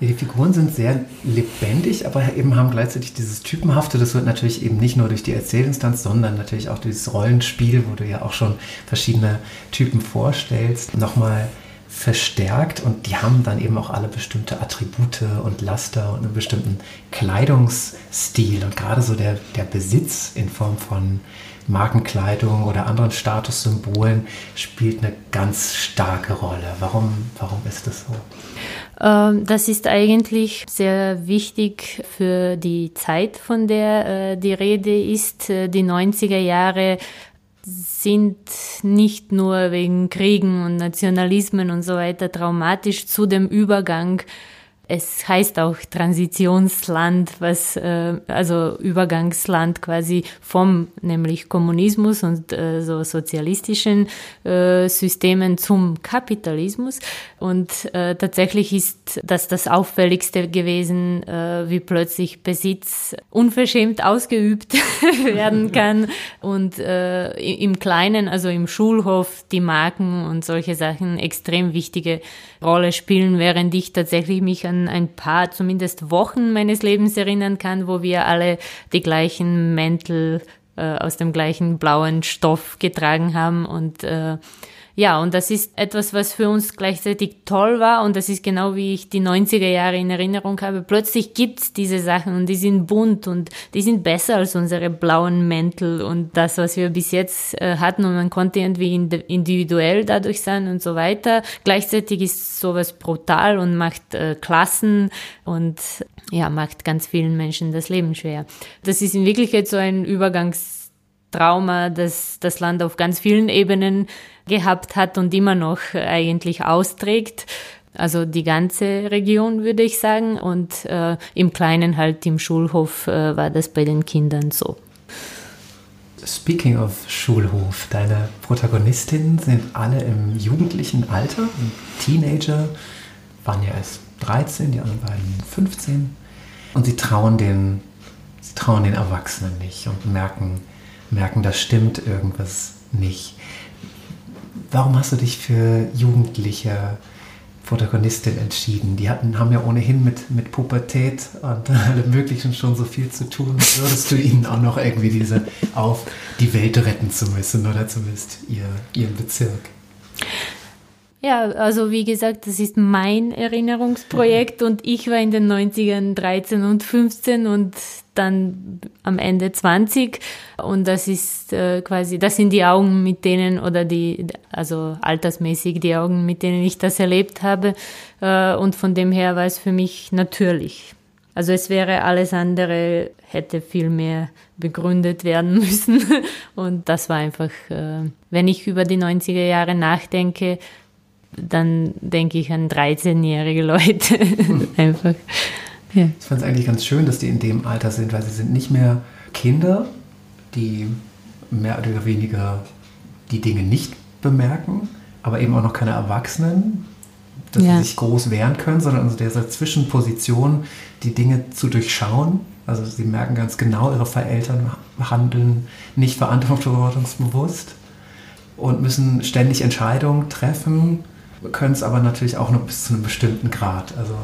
Die Figuren sind sehr lebendig, aber eben haben gleichzeitig dieses Typenhafte. Das wird natürlich eben nicht nur durch die Erzählinstanz, sondern natürlich auch durch das Rollenspiel, wo du ja auch schon verschiedene Typen vorstellst, nochmal verstärkt und die haben dann eben auch alle bestimmte Attribute und Laster und einen bestimmten Kleidungsstil und gerade so der, der Besitz in Form von Markenkleidung oder anderen Statussymbolen spielt eine ganz starke Rolle. Warum, warum ist das so? Ähm, das ist eigentlich sehr wichtig für die Zeit, von der äh, die Rede ist. Äh, die 90er Jahre sind nicht nur wegen Kriegen und Nationalismen und so weiter traumatisch zu dem Übergang es heißt auch Transitionsland, was äh, also Übergangsland quasi vom nämlich Kommunismus und äh, so sozialistischen äh, Systemen zum Kapitalismus. Und äh, tatsächlich ist das das auffälligste gewesen, äh, wie plötzlich Besitz unverschämt ausgeübt werden kann und äh, im Kleinen, also im Schulhof, die Marken und solche Sachen extrem wichtige Rolle spielen, während ich tatsächlich mich an ein paar, zumindest Wochen meines Lebens erinnern kann, wo wir alle die gleichen Mäntel äh, aus dem gleichen blauen Stoff getragen haben und äh, ja, und das ist etwas, was für uns gleichzeitig toll war und das ist genau wie ich die 90er Jahre in Erinnerung habe. Plötzlich gibt's diese Sachen und die sind bunt und die sind besser als unsere blauen Mäntel und das, was wir bis jetzt äh, hatten und man konnte irgendwie individuell dadurch sein und so weiter. Gleichzeitig ist sowas brutal und macht äh, Klassen und ja, macht ganz vielen Menschen das Leben schwer. Das ist in Wirklichkeit so ein Übergangs Trauma, das das Land auf ganz vielen Ebenen gehabt hat und immer noch eigentlich austrägt. Also die ganze Region, würde ich sagen. Und äh, im Kleinen halt im Schulhof äh, war das bei den Kindern so. Speaking of Schulhof, deine Protagonistinnen sind alle im jugendlichen Alter, Teenager, waren ja erst 13, die anderen beiden 15. Und sie trauen den, sie trauen den Erwachsenen nicht und merken, merken, da stimmt irgendwas nicht. Warum hast du dich für Jugendliche Protagonistin entschieden? Die hatten, haben ja ohnehin mit, mit Pubertät und allem Möglichen schon so viel zu tun. Würdest du ihnen auch noch irgendwie diese auf die Welt retten zu müssen oder zumindest ihr, ihren Bezirk? Ja, also wie gesagt, das ist mein Erinnerungsprojekt und ich war in den 90ern 13 und 15 und dann am Ende 20 und das ist äh, quasi, das sind die Augen, mit denen oder die, also altersmäßig die Augen, mit denen ich das erlebt habe äh, und von dem her war es für mich natürlich. Also es wäre alles andere, hätte viel mehr begründet werden müssen und das war einfach, äh, wenn ich über die 90er Jahre nachdenke, dann denke ich an 13-jährige Leute. Einfach. Ja. Ich fand es eigentlich ganz schön, dass die in dem Alter sind, weil sie sind nicht mehr Kinder, die mehr oder weniger die Dinge nicht bemerken, aber eben auch noch keine Erwachsenen, dass ja. sie sich groß wehren können, sondern in dieser Zwischenposition die Dinge zu durchschauen. Also sie merken ganz genau, ihre Vereltern handeln nicht verantwortungsbewusst und müssen ständig Entscheidungen treffen können es aber natürlich auch nur bis zu einem bestimmten Grad. Also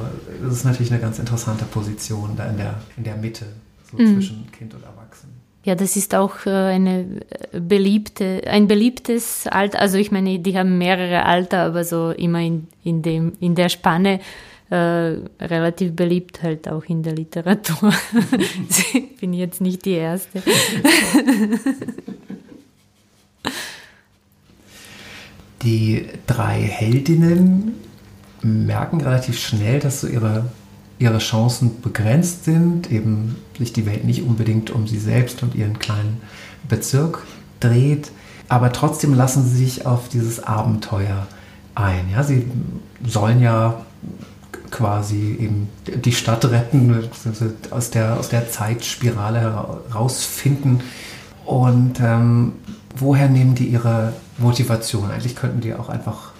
das ist natürlich eine ganz interessante Position da in der, in der Mitte, so mhm. zwischen Kind und Erwachsenen. Ja, das ist auch äh, eine äh, beliebte, ein beliebtes Alter. Also ich meine, die haben mehrere Alter, aber so immer in, in, dem, in der Spanne äh, relativ beliebt halt auch in der Literatur. ich bin jetzt nicht die Erste. Die drei Heldinnen merken relativ schnell, dass so ihre, ihre Chancen begrenzt sind, eben sich die Welt nicht unbedingt um sie selbst und ihren kleinen Bezirk dreht, aber trotzdem lassen sie sich auf dieses Abenteuer ein. Ja, sie sollen ja quasi eben die Stadt retten, aus der, aus der Zeitspirale herausfinden. Und ähm, woher nehmen die ihre Motivation? Eigentlich könnten die auch einfach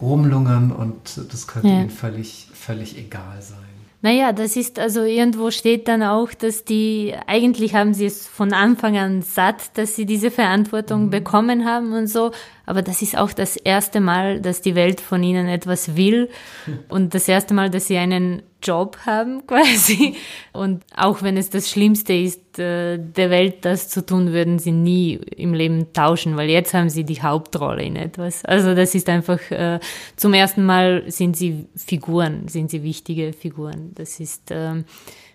rumlungern und das könnte ja. ihnen völlig, völlig egal sein. Naja, das ist also irgendwo steht dann auch, dass die, eigentlich haben sie es von Anfang an satt, dass sie diese Verantwortung mhm. bekommen haben und so, aber das ist auch das erste Mal, dass die Welt von ihnen etwas will und das erste Mal, dass sie einen Job haben quasi. Und auch wenn es das Schlimmste ist, äh, der Welt das zu tun, würden sie nie im Leben tauschen, weil jetzt haben sie die Hauptrolle in etwas. Also das ist einfach, äh, zum ersten Mal sind sie Figuren, sind sie wichtige Figuren. Das ist, ähm,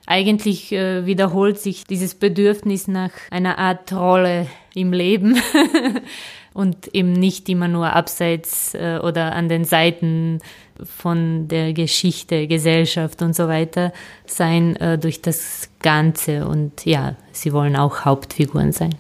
eigentlich äh, wiederholt sich dieses Bedürfnis nach einer Art Rolle im Leben. und eben nicht immer nur abseits äh, oder an den Seiten von der Geschichte, Gesellschaft und so weiter sein äh, durch das Ganze. Und ja, sie wollen auch Hauptfiguren sein.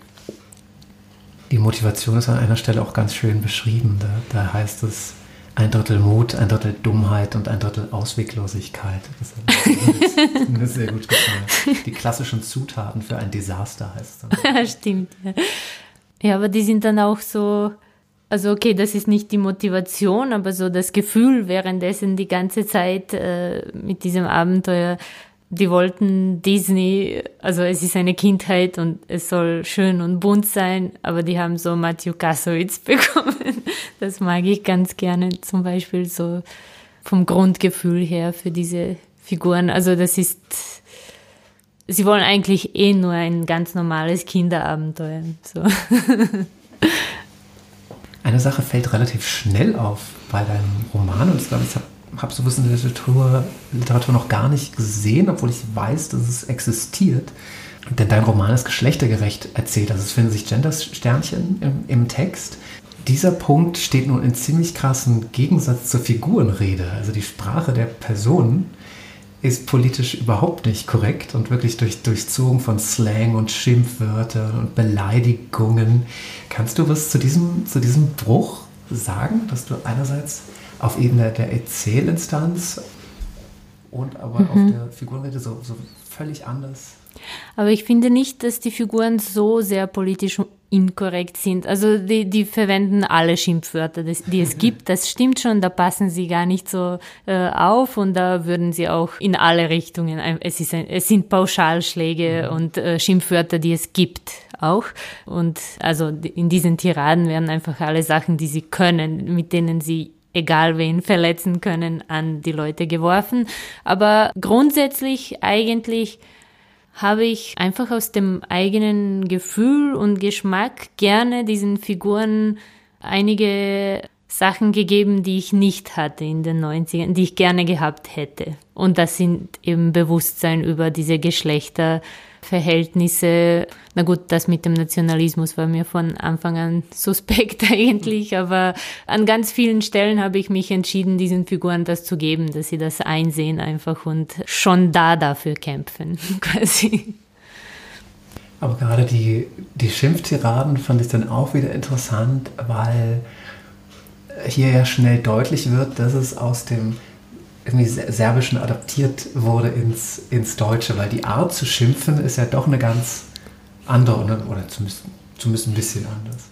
Die Motivation ist an einer Stelle auch ganz schön beschrieben. Da, da heißt es ein Drittel Mut, ein Drittel Dummheit und ein Drittel Ausweglosigkeit. Das hat mir sehr gut gefallen. Die klassischen Zutaten für ein Desaster heißt es dann. Stimmt. Ja. Ja, aber die sind dann auch so, also okay, das ist nicht die Motivation, aber so das Gefühl währenddessen die ganze Zeit äh, mit diesem Abenteuer. Die wollten Disney, also es ist eine Kindheit und es soll schön und bunt sein, aber die haben so Matthew Kassowitz bekommen. Das mag ich ganz gerne, zum Beispiel so vom Grundgefühl her für diese Figuren. Also das ist sie wollen eigentlich eh nur ein ganz normales Kinderabenteuer. So. Eine Sache fällt relativ schnell auf bei deinem Roman und ich glaube, ich habe hab sowas in der Literatur, Literatur noch gar nicht gesehen, obwohl ich weiß, dass es existiert. Denn dein Roman ist geschlechtergerecht erzählt. Also es finden sich Gender-Sternchen im, im Text. Dieser Punkt steht nun in ziemlich krassem Gegensatz zur Figurenrede. Also die Sprache der Personen ist politisch überhaupt nicht korrekt und wirklich durch, durchzogen von Slang und Schimpfwörtern und Beleidigungen. Kannst du was zu diesem, zu diesem Bruch sagen, dass du einerseits auf Ebene der Erzählinstanz und aber mhm. auf der Figurenrede so, so völlig anders Aber ich finde nicht, dass die Figuren so sehr politisch inkorrekt sind. Also die, die verwenden alle Schimpfwörter, die es gibt. Das stimmt schon, da passen sie gar nicht so äh, auf und da würden sie auch in alle Richtungen. Es, ist ein, es sind Pauschalschläge mhm. und äh, Schimpfwörter, die es gibt auch. Und also in diesen Tiraden werden einfach alle Sachen, die sie können, mit denen sie egal wen verletzen können, an die Leute geworfen. Aber grundsätzlich eigentlich habe ich einfach aus dem eigenen Gefühl und Geschmack gerne diesen Figuren einige Sachen gegeben, die ich nicht hatte in den 90ern, die ich gerne gehabt hätte. Und das sind eben Bewusstsein über diese Geschlechter, Verhältnisse. Na gut, das mit dem Nationalismus war mir von Anfang an suspekt eigentlich, aber an ganz vielen Stellen habe ich mich entschieden, diesen Figuren das zu geben, dass sie das einsehen einfach und schon da dafür kämpfen, quasi. Aber gerade die, die Schimpftiraden fand ich dann auch wieder interessant, weil hier ja schnell deutlich wird, dass es aus dem irgendwie Serbischen adaptiert wurde ins, ins Deutsche, weil die Art zu schimpfen ist ja doch eine ganz andere oder, oder zumindest, zumindest ein bisschen anders.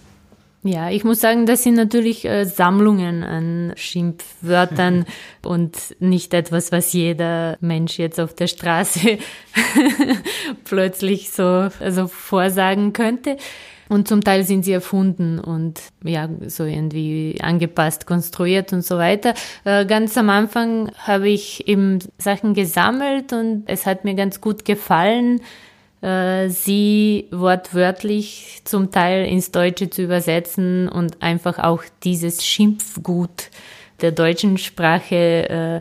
Ja, ich muss sagen, das sind natürlich äh, Sammlungen an Schimpfwörtern und nicht etwas, was jeder Mensch jetzt auf der Straße plötzlich so also vorsagen könnte. Und zum Teil sind sie erfunden und ja, so irgendwie angepasst, konstruiert und so weiter. Äh, ganz am Anfang habe ich eben Sachen gesammelt und es hat mir ganz gut gefallen, äh, sie wortwörtlich zum Teil ins Deutsche zu übersetzen und einfach auch dieses Schimpfgut der deutschen Sprache, äh,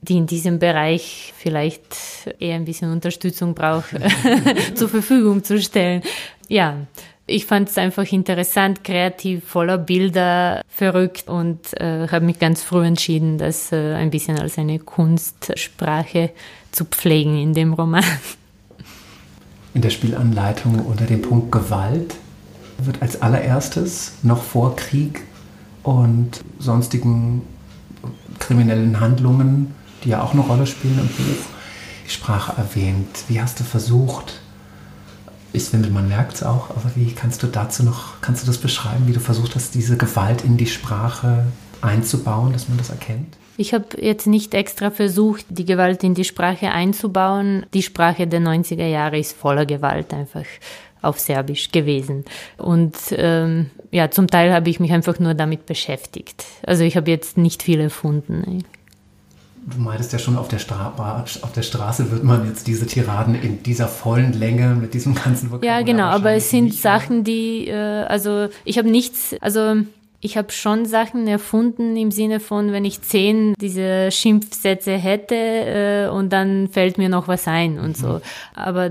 die in diesem Bereich vielleicht eher ein bisschen Unterstützung braucht, zur Verfügung zu stellen. Ja, ich fand es einfach interessant, kreativ, voller Bilder, verrückt und äh, habe mich ganz früh entschieden, das äh, ein bisschen als eine Kunstsprache zu pflegen in dem Roman. In der Spielanleitung unter dem Punkt Gewalt wird als allererstes noch vor Krieg und sonstigen kriminellen Handlungen, die ja auch eine Rolle spielen im Buch, die Sprache erwähnt. Wie hast du versucht, ich finde, man merkt es auch, aber wie kannst du dazu noch, kannst du das beschreiben, wie du versucht hast, diese Gewalt in die Sprache einzubauen, dass man das erkennt? Ich habe jetzt nicht extra versucht, die Gewalt in die Sprache einzubauen. Die Sprache der 90er Jahre ist voller Gewalt einfach auf Serbisch gewesen. Und ähm, ja, zum Teil habe ich mich einfach nur damit beschäftigt. Also ich habe jetzt nicht viel erfunden du meintest ja schon, auf der, auf der, Straße wird man jetzt diese Tiraden in dieser vollen Länge mit diesem ganzen Vokabular Ja, genau, aber es sind Sachen, die, äh, also ich habe nichts, also ich habe schon Sachen erfunden im Sinne von, wenn ich zehn diese Schimpfsätze hätte äh, und dann fällt mir noch was ein und mhm. so. Aber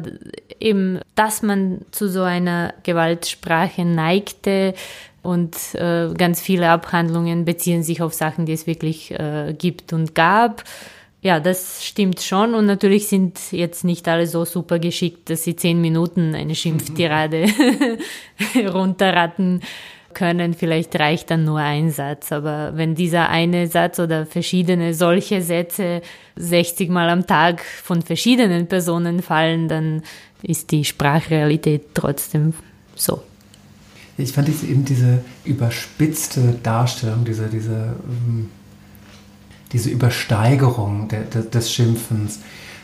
eben, dass man zu so einer Gewaltsprache neigte, und äh, ganz viele Abhandlungen beziehen sich auf Sachen, die es wirklich äh, gibt und gab. Ja, das stimmt schon. Und natürlich sind jetzt nicht alle so super geschickt, dass sie zehn Minuten eine Schimpftirade runterratten können. Vielleicht reicht dann nur ein Satz. Aber wenn dieser eine Satz oder verschiedene solche Sätze 60 Mal am Tag von verschiedenen Personen fallen, dann ist die Sprachrealität trotzdem so. Ich fand diese, eben diese überspitzte Darstellung, diese, diese, ähm, diese Übersteigerung des Schimpfens.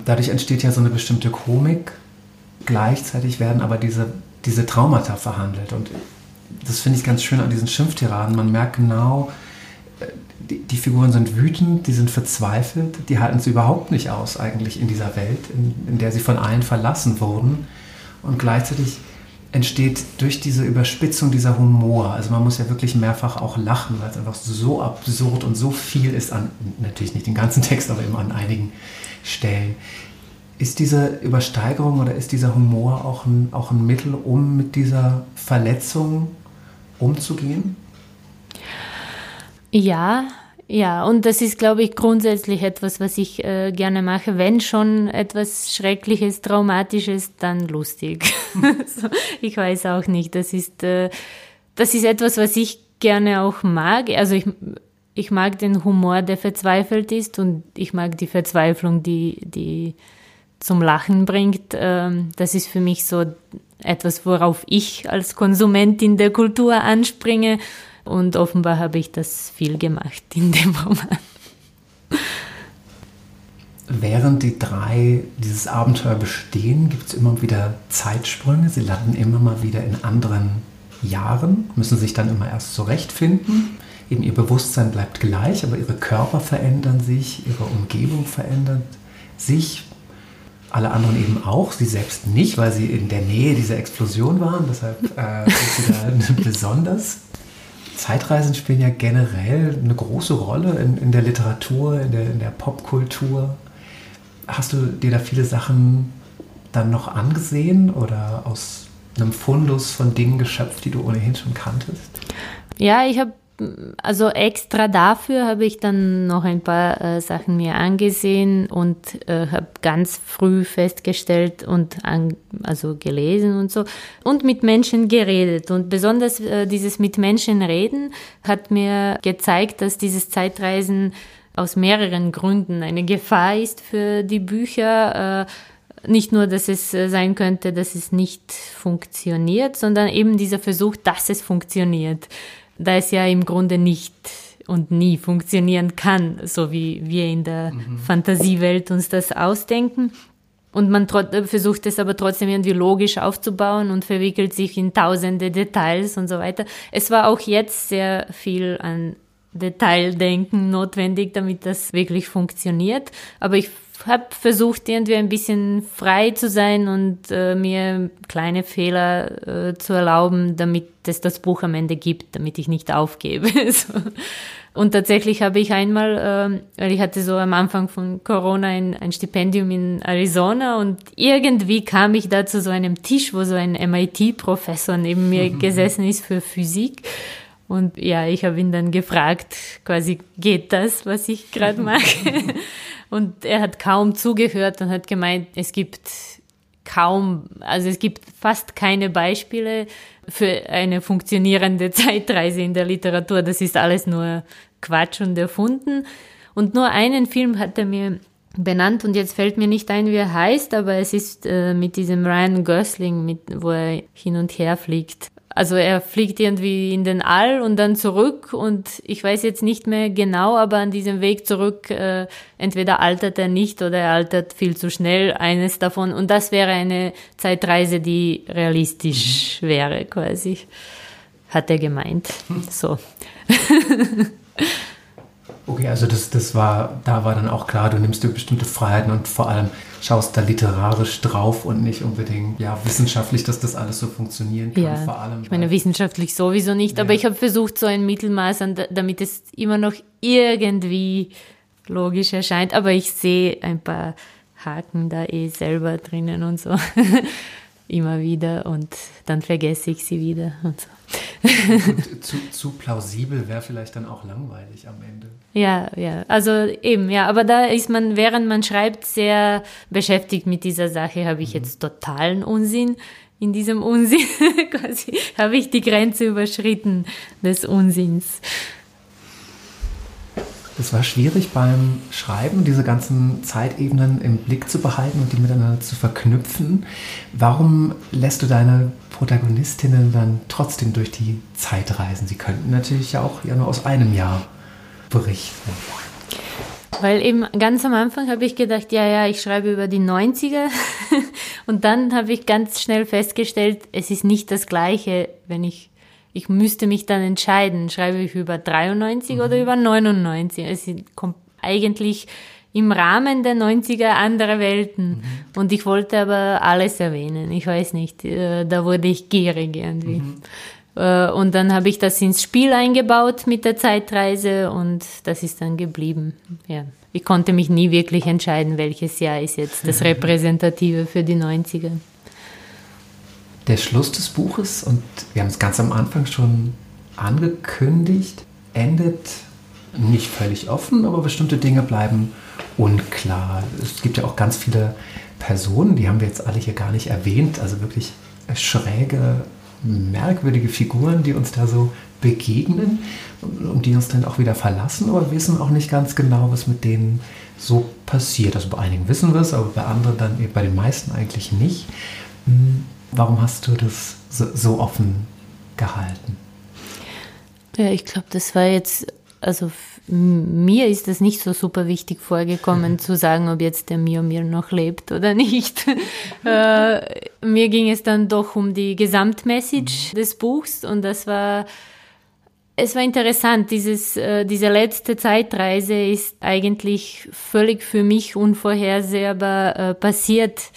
Dadurch entsteht ja so eine bestimmte Komik. Gleichzeitig werden aber diese, diese Traumata verhandelt. Und das finde ich ganz schön an diesen Schimpftiraden. Man merkt genau, äh, die, die, Figuren sind wütend, die sind verzweifelt, die halten es überhaupt nicht aus eigentlich in dieser Welt, in, in der sie von allen verlassen wurden. Und gleichzeitig entsteht durch diese Überspitzung dieser Humor. Also man muss ja wirklich mehrfach auch lachen, weil es einfach so absurd und so viel ist an, natürlich nicht den ganzen Text, aber immer an einigen Stellen. Ist diese Übersteigerung oder ist dieser Humor auch ein, auch ein Mittel, um mit dieser Verletzung umzugehen? Ja, ja, und das ist, glaube ich, grundsätzlich etwas, was ich äh, gerne mache. Wenn schon etwas Schreckliches, Traumatisches, dann lustig. so, ich weiß auch nicht. Das ist, äh, das ist etwas, was ich gerne auch mag. Also ich, ich mag den Humor, der verzweifelt ist und ich mag die Verzweiflung, die, die zum Lachen bringt, ähm, das ist für mich so etwas, worauf ich als Konsumentin der Kultur anspringe. Und offenbar habe ich das viel gemacht in dem Roman. Während die drei dieses Abenteuer bestehen, gibt es immer wieder Zeitsprünge. Sie landen immer mal wieder in anderen Jahren, müssen sich dann immer erst zurechtfinden. Eben ihr Bewusstsein bleibt gleich, aber ihre Körper verändern sich, ihre Umgebung verändert sich. Alle anderen eben auch, sie selbst nicht, weil sie in der Nähe dieser Explosion waren. Deshalb äh, sind sie da besonders. Zeitreisen spielen ja generell eine große Rolle in, in der Literatur, in der, in der Popkultur. Hast du dir da viele Sachen dann noch angesehen oder aus einem Fundus von Dingen geschöpft, die du ohnehin schon kanntest? Ja, ich habe also extra dafür habe ich dann noch ein paar äh, Sachen mir angesehen und äh, habe ganz früh festgestellt und an, also gelesen und so. Und mit Menschen geredet. Und besonders äh, dieses mit Menschen reden hat mir gezeigt, dass dieses Zeitreisen aus mehreren Gründen eine Gefahr ist für die Bücher. Äh, nicht nur, dass es äh, sein könnte, dass es nicht funktioniert, sondern eben dieser Versuch, dass es funktioniert da es ja im Grunde nicht und nie funktionieren kann, so wie wir in der mhm. Fantasiewelt uns das ausdenken. Und man versucht es aber trotzdem irgendwie logisch aufzubauen und verwickelt sich in tausende Details und so weiter. Es war auch jetzt sehr viel an Detaildenken notwendig, damit das wirklich funktioniert. Aber ich habe versucht, irgendwie ein bisschen frei zu sein und äh, mir kleine Fehler äh, zu erlauben, damit es das Buch am Ende gibt, damit ich nicht aufgebe. so. Und tatsächlich habe ich einmal, äh, weil ich hatte so am Anfang von Corona ein, ein Stipendium in Arizona und irgendwie kam ich da zu so einem Tisch, wo so ein MIT-Professor neben mir gesessen ist für Physik. Und ja, ich habe ihn dann gefragt, quasi, geht das, was ich gerade mache? Und er hat kaum zugehört und hat gemeint, es gibt kaum, also es gibt fast keine Beispiele für eine funktionierende Zeitreise in der Literatur. Das ist alles nur Quatsch und erfunden. Und nur einen Film hat er mir benannt und jetzt fällt mir nicht ein, wie er heißt, aber es ist äh, mit diesem Ryan Gosling, mit, wo er hin und her fliegt. Also er fliegt irgendwie in den All und dann zurück und ich weiß jetzt nicht mehr genau, aber an diesem Weg zurück äh, entweder altert er nicht oder er altert viel zu schnell, eines davon. Und das wäre eine Zeitreise, die realistisch mhm. wäre quasi, hat er gemeint. So. Okay, also das, das war, da war dann auch klar, du nimmst dir bestimmte Freiheiten und vor allem schaust da literarisch drauf und nicht unbedingt ja, wissenschaftlich, dass das alles so funktionieren kann. Ja, vor allem, ich meine, wissenschaftlich sowieso nicht, ja. aber ich habe versucht, so ein Mittelmaß, an, damit es immer noch irgendwie logisch erscheint, aber ich sehe ein paar Haken da eh selber drinnen und so. immer wieder und dann vergesse ich sie wieder und so. Zu, zu, plausibel wäre vielleicht dann auch langweilig am Ende. Ja, ja, also eben, ja, aber da ist man, während man schreibt, sehr beschäftigt mit dieser Sache. Habe ich mhm. jetzt totalen Unsinn? In diesem Unsinn quasi habe ich die Grenze überschritten des Unsinns. Es war schwierig beim Schreiben, diese ganzen Zeitebenen im Blick zu behalten und die miteinander zu verknüpfen. Warum lässt du deine Protagonistinnen dann trotzdem durch die Zeit reisen? Sie könnten natürlich ja auch ja nur aus einem Jahr berichten. Weil eben ganz am Anfang habe ich gedacht, ja, ja, ich schreibe über die 90er. Und dann habe ich ganz schnell festgestellt, es ist nicht das Gleiche, wenn ich ich müsste mich dann entscheiden, schreibe ich über 93 mhm. oder über 99. Es kommt eigentlich im Rahmen der 90er andere Welten. Mhm. Und ich wollte aber alles erwähnen. Ich weiß nicht, äh, da wurde ich gierig irgendwie. Mhm. Äh, und dann habe ich das ins Spiel eingebaut mit der Zeitreise und das ist dann geblieben. Ja. Ich konnte mich nie wirklich entscheiden, welches Jahr ist jetzt das Repräsentative für die 90er der Schluss des Buches, und wir haben es ganz am Anfang schon angekündigt, endet nicht völlig offen, aber bestimmte Dinge bleiben unklar. Es gibt ja auch ganz viele Personen, die haben wir jetzt alle hier gar nicht erwähnt, also wirklich schräge, merkwürdige Figuren, die uns da so begegnen und die uns dann auch wieder verlassen, aber wissen auch nicht ganz genau, was mit denen so passiert. Also bei einigen wissen wir es, aber bei anderen dann, bei den meisten eigentlich nicht. Hm, warum hast du das so, so offen gehalten? Ja, ich glaube, das war jetzt, also mir ist es nicht so super wichtig vorgekommen, zu sagen, ob jetzt der Mio mir noch lebt oder nicht. äh, mir ging es dann doch um die Gesamtmessage mhm. des Buchs und das war, es war interessant. Dieses, äh, diese letzte Zeitreise ist eigentlich völlig für mich unvorhersehbar äh, passiert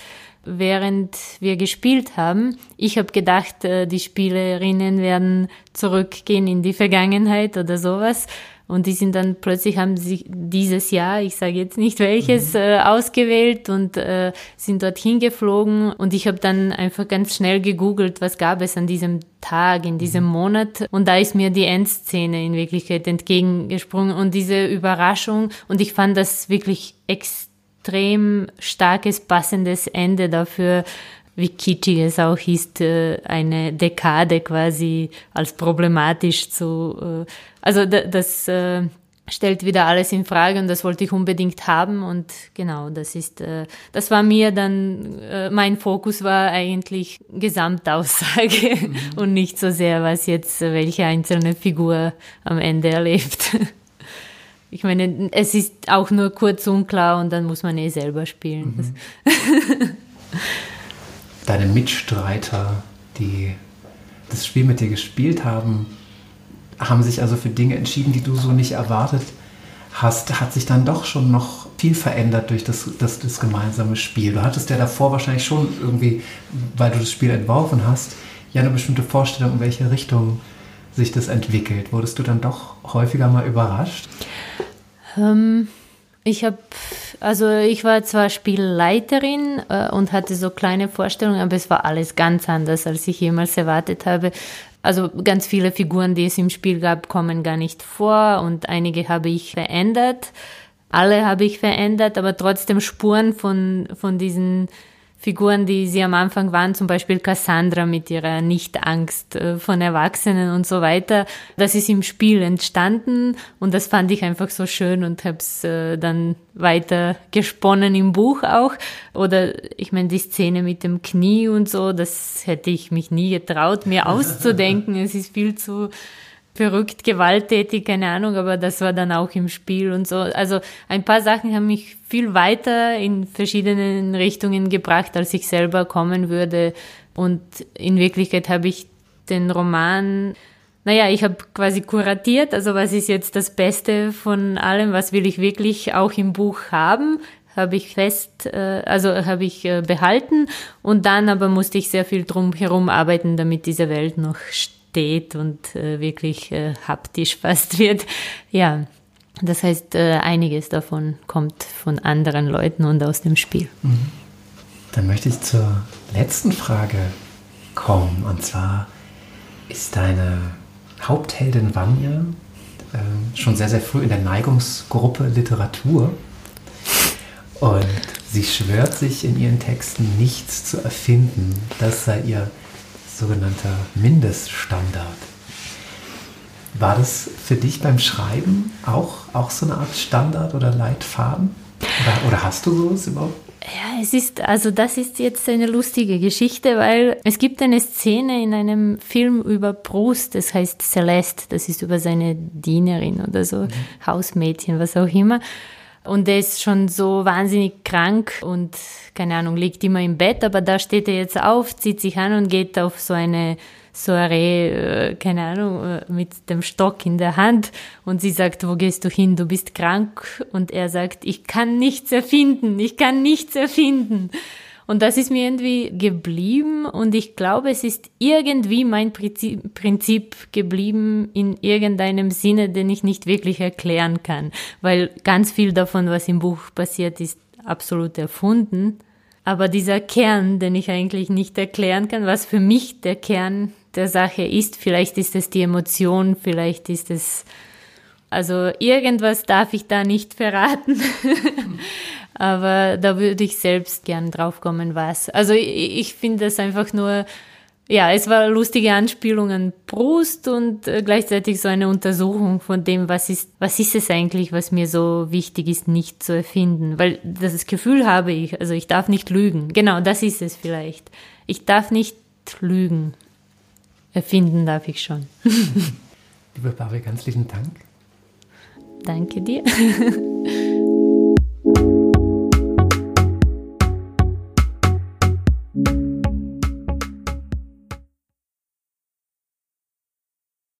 während wir gespielt haben. Ich habe gedacht, äh, die Spielerinnen werden zurückgehen in die Vergangenheit oder sowas. Und die sind dann plötzlich haben sie dieses Jahr, ich sage jetzt nicht welches, mhm. äh, ausgewählt und äh, sind dorthin geflogen. Und ich habe dann einfach ganz schnell gegoogelt, was gab es an diesem Tag, in diesem mhm. Monat. Und da ist mir die Endszene in Wirklichkeit entgegengesprungen und diese Überraschung. Und ich fand das wirklich extrem starkes, passendes Ende dafür, wie kitschig es auch ist, äh, eine Dekade quasi als problematisch zu, äh, also das äh, stellt wieder alles in Frage und das wollte ich unbedingt haben und genau, das ist, das war mir dann, mein Fokus war eigentlich Gesamtaussage mhm. und nicht so sehr, was jetzt welche einzelne Figur am Ende erlebt. Ich meine, es ist auch nur kurz unklar und dann muss man eh selber spielen. Mhm. deine Mitstreiter, die das Spiel mit dir gespielt haben, haben sich also für Dinge entschieden, die du so nicht erwartet hast. Hat sich dann doch schon noch viel verändert durch das, das, das gemeinsame Spiel. Du hattest ja davor wahrscheinlich schon irgendwie, weil du das Spiel entworfen hast, ja eine bestimmte Vorstellung, in welche Richtung sich das entwickelt. Wurdest du dann doch häufiger mal überrascht? Ähm, ich habe, also ich war zwar Spielleiterin äh, und hatte so kleine Vorstellungen, aber es war alles ganz anders, als ich jemals erwartet habe. Also ganz viele Figuren, die es im Spiel gab, kommen gar nicht vor und einige habe ich verändert. Alle habe ich verändert, aber trotzdem Spuren von, von diesen Figuren, die sie am Anfang waren, zum Beispiel Cassandra mit ihrer Nichtangst äh, von Erwachsenen und so weiter. Das ist im Spiel entstanden und das fand ich einfach so schön und habe es äh, dann weiter gesponnen im Buch auch. Oder ich meine, die Szene mit dem Knie und so, das hätte ich mich nie getraut, mir auszudenken. Es ist viel zu verrückt, gewalttätig, keine Ahnung, aber das war dann auch im Spiel und so. Also ein paar Sachen haben mich viel weiter in verschiedenen Richtungen gebracht, als ich selber kommen würde. Und in Wirklichkeit habe ich den Roman, naja, ich habe quasi kuratiert, also was ist jetzt das Beste von allem, was will ich wirklich auch im Buch haben, habe ich fest, äh, also habe ich äh, behalten und dann aber musste ich sehr viel drum herum arbeiten, damit diese Welt noch steht und äh, wirklich äh, haptisch fast wird. Ja, das heißt, äh, einiges davon kommt von anderen Leuten und aus dem Spiel. Mhm. Dann möchte ich zur letzten Frage kommen. Und zwar ist deine Hauptheldin Vanya äh, schon sehr, sehr früh in der Neigungsgruppe Literatur. Und sie schwört sich in ihren Texten nichts zu erfinden. Das sei ihr sogenannter Mindeststandard. War das für dich beim Schreiben auch, auch so eine Art Standard oder Leitfaden? Oder, oder hast du sowas überhaupt? Ja, es ist, also das ist jetzt eine lustige Geschichte, weil es gibt eine Szene in einem Film über Proust, das heißt Celeste, das ist über seine Dienerin oder so, mhm. Hausmädchen, was auch immer. Und er ist schon so wahnsinnig krank und keine Ahnung, liegt immer im Bett, aber da steht er jetzt auf, zieht sich an und geht auf so eine Soiree, äh, keine Ahnung, äh, mit dem Stock in der Hand und sie sagt, wo gehst du hin? Du bist krank. Und er sagt, ich kann nichts erfinden, ich kann nichts erfinden. Und das ist mir irgendwie geblieben und ich glaube, es ist irgendwie mein Prinzip geblieben in irgendeinem Sinne, den ich nicht wirklich erklären kann, weil ganz viel davon, was im Buch passiert, ist absolut erfunden. Aber dieser Kern, den ich eigentlich nicht erklären kann, was für mich der Kern der Sache ist, vielleicht ist es die Emotion, vielleicht ist es, also irgendwas darf ich da nicht verraten. Aber da würde ich selbst gern drauf kommen, was. Also ich, ich finde das einfach nur ja, es war lustige Anspielung an Proust und äh, gleichzeitig so eine Untersuchung von dem, was ist, was ist es eigentlich, was mir so wichtig ist, nicht zu erfinden. Weil das Gefühl habe ich, also ich darf nicht lügen. Genau, das ist es vielleicht. Ich darf nicht lügen. Erfinden darf ich schon. Liebe Barbie, ganz lieben Dank. Danke dir.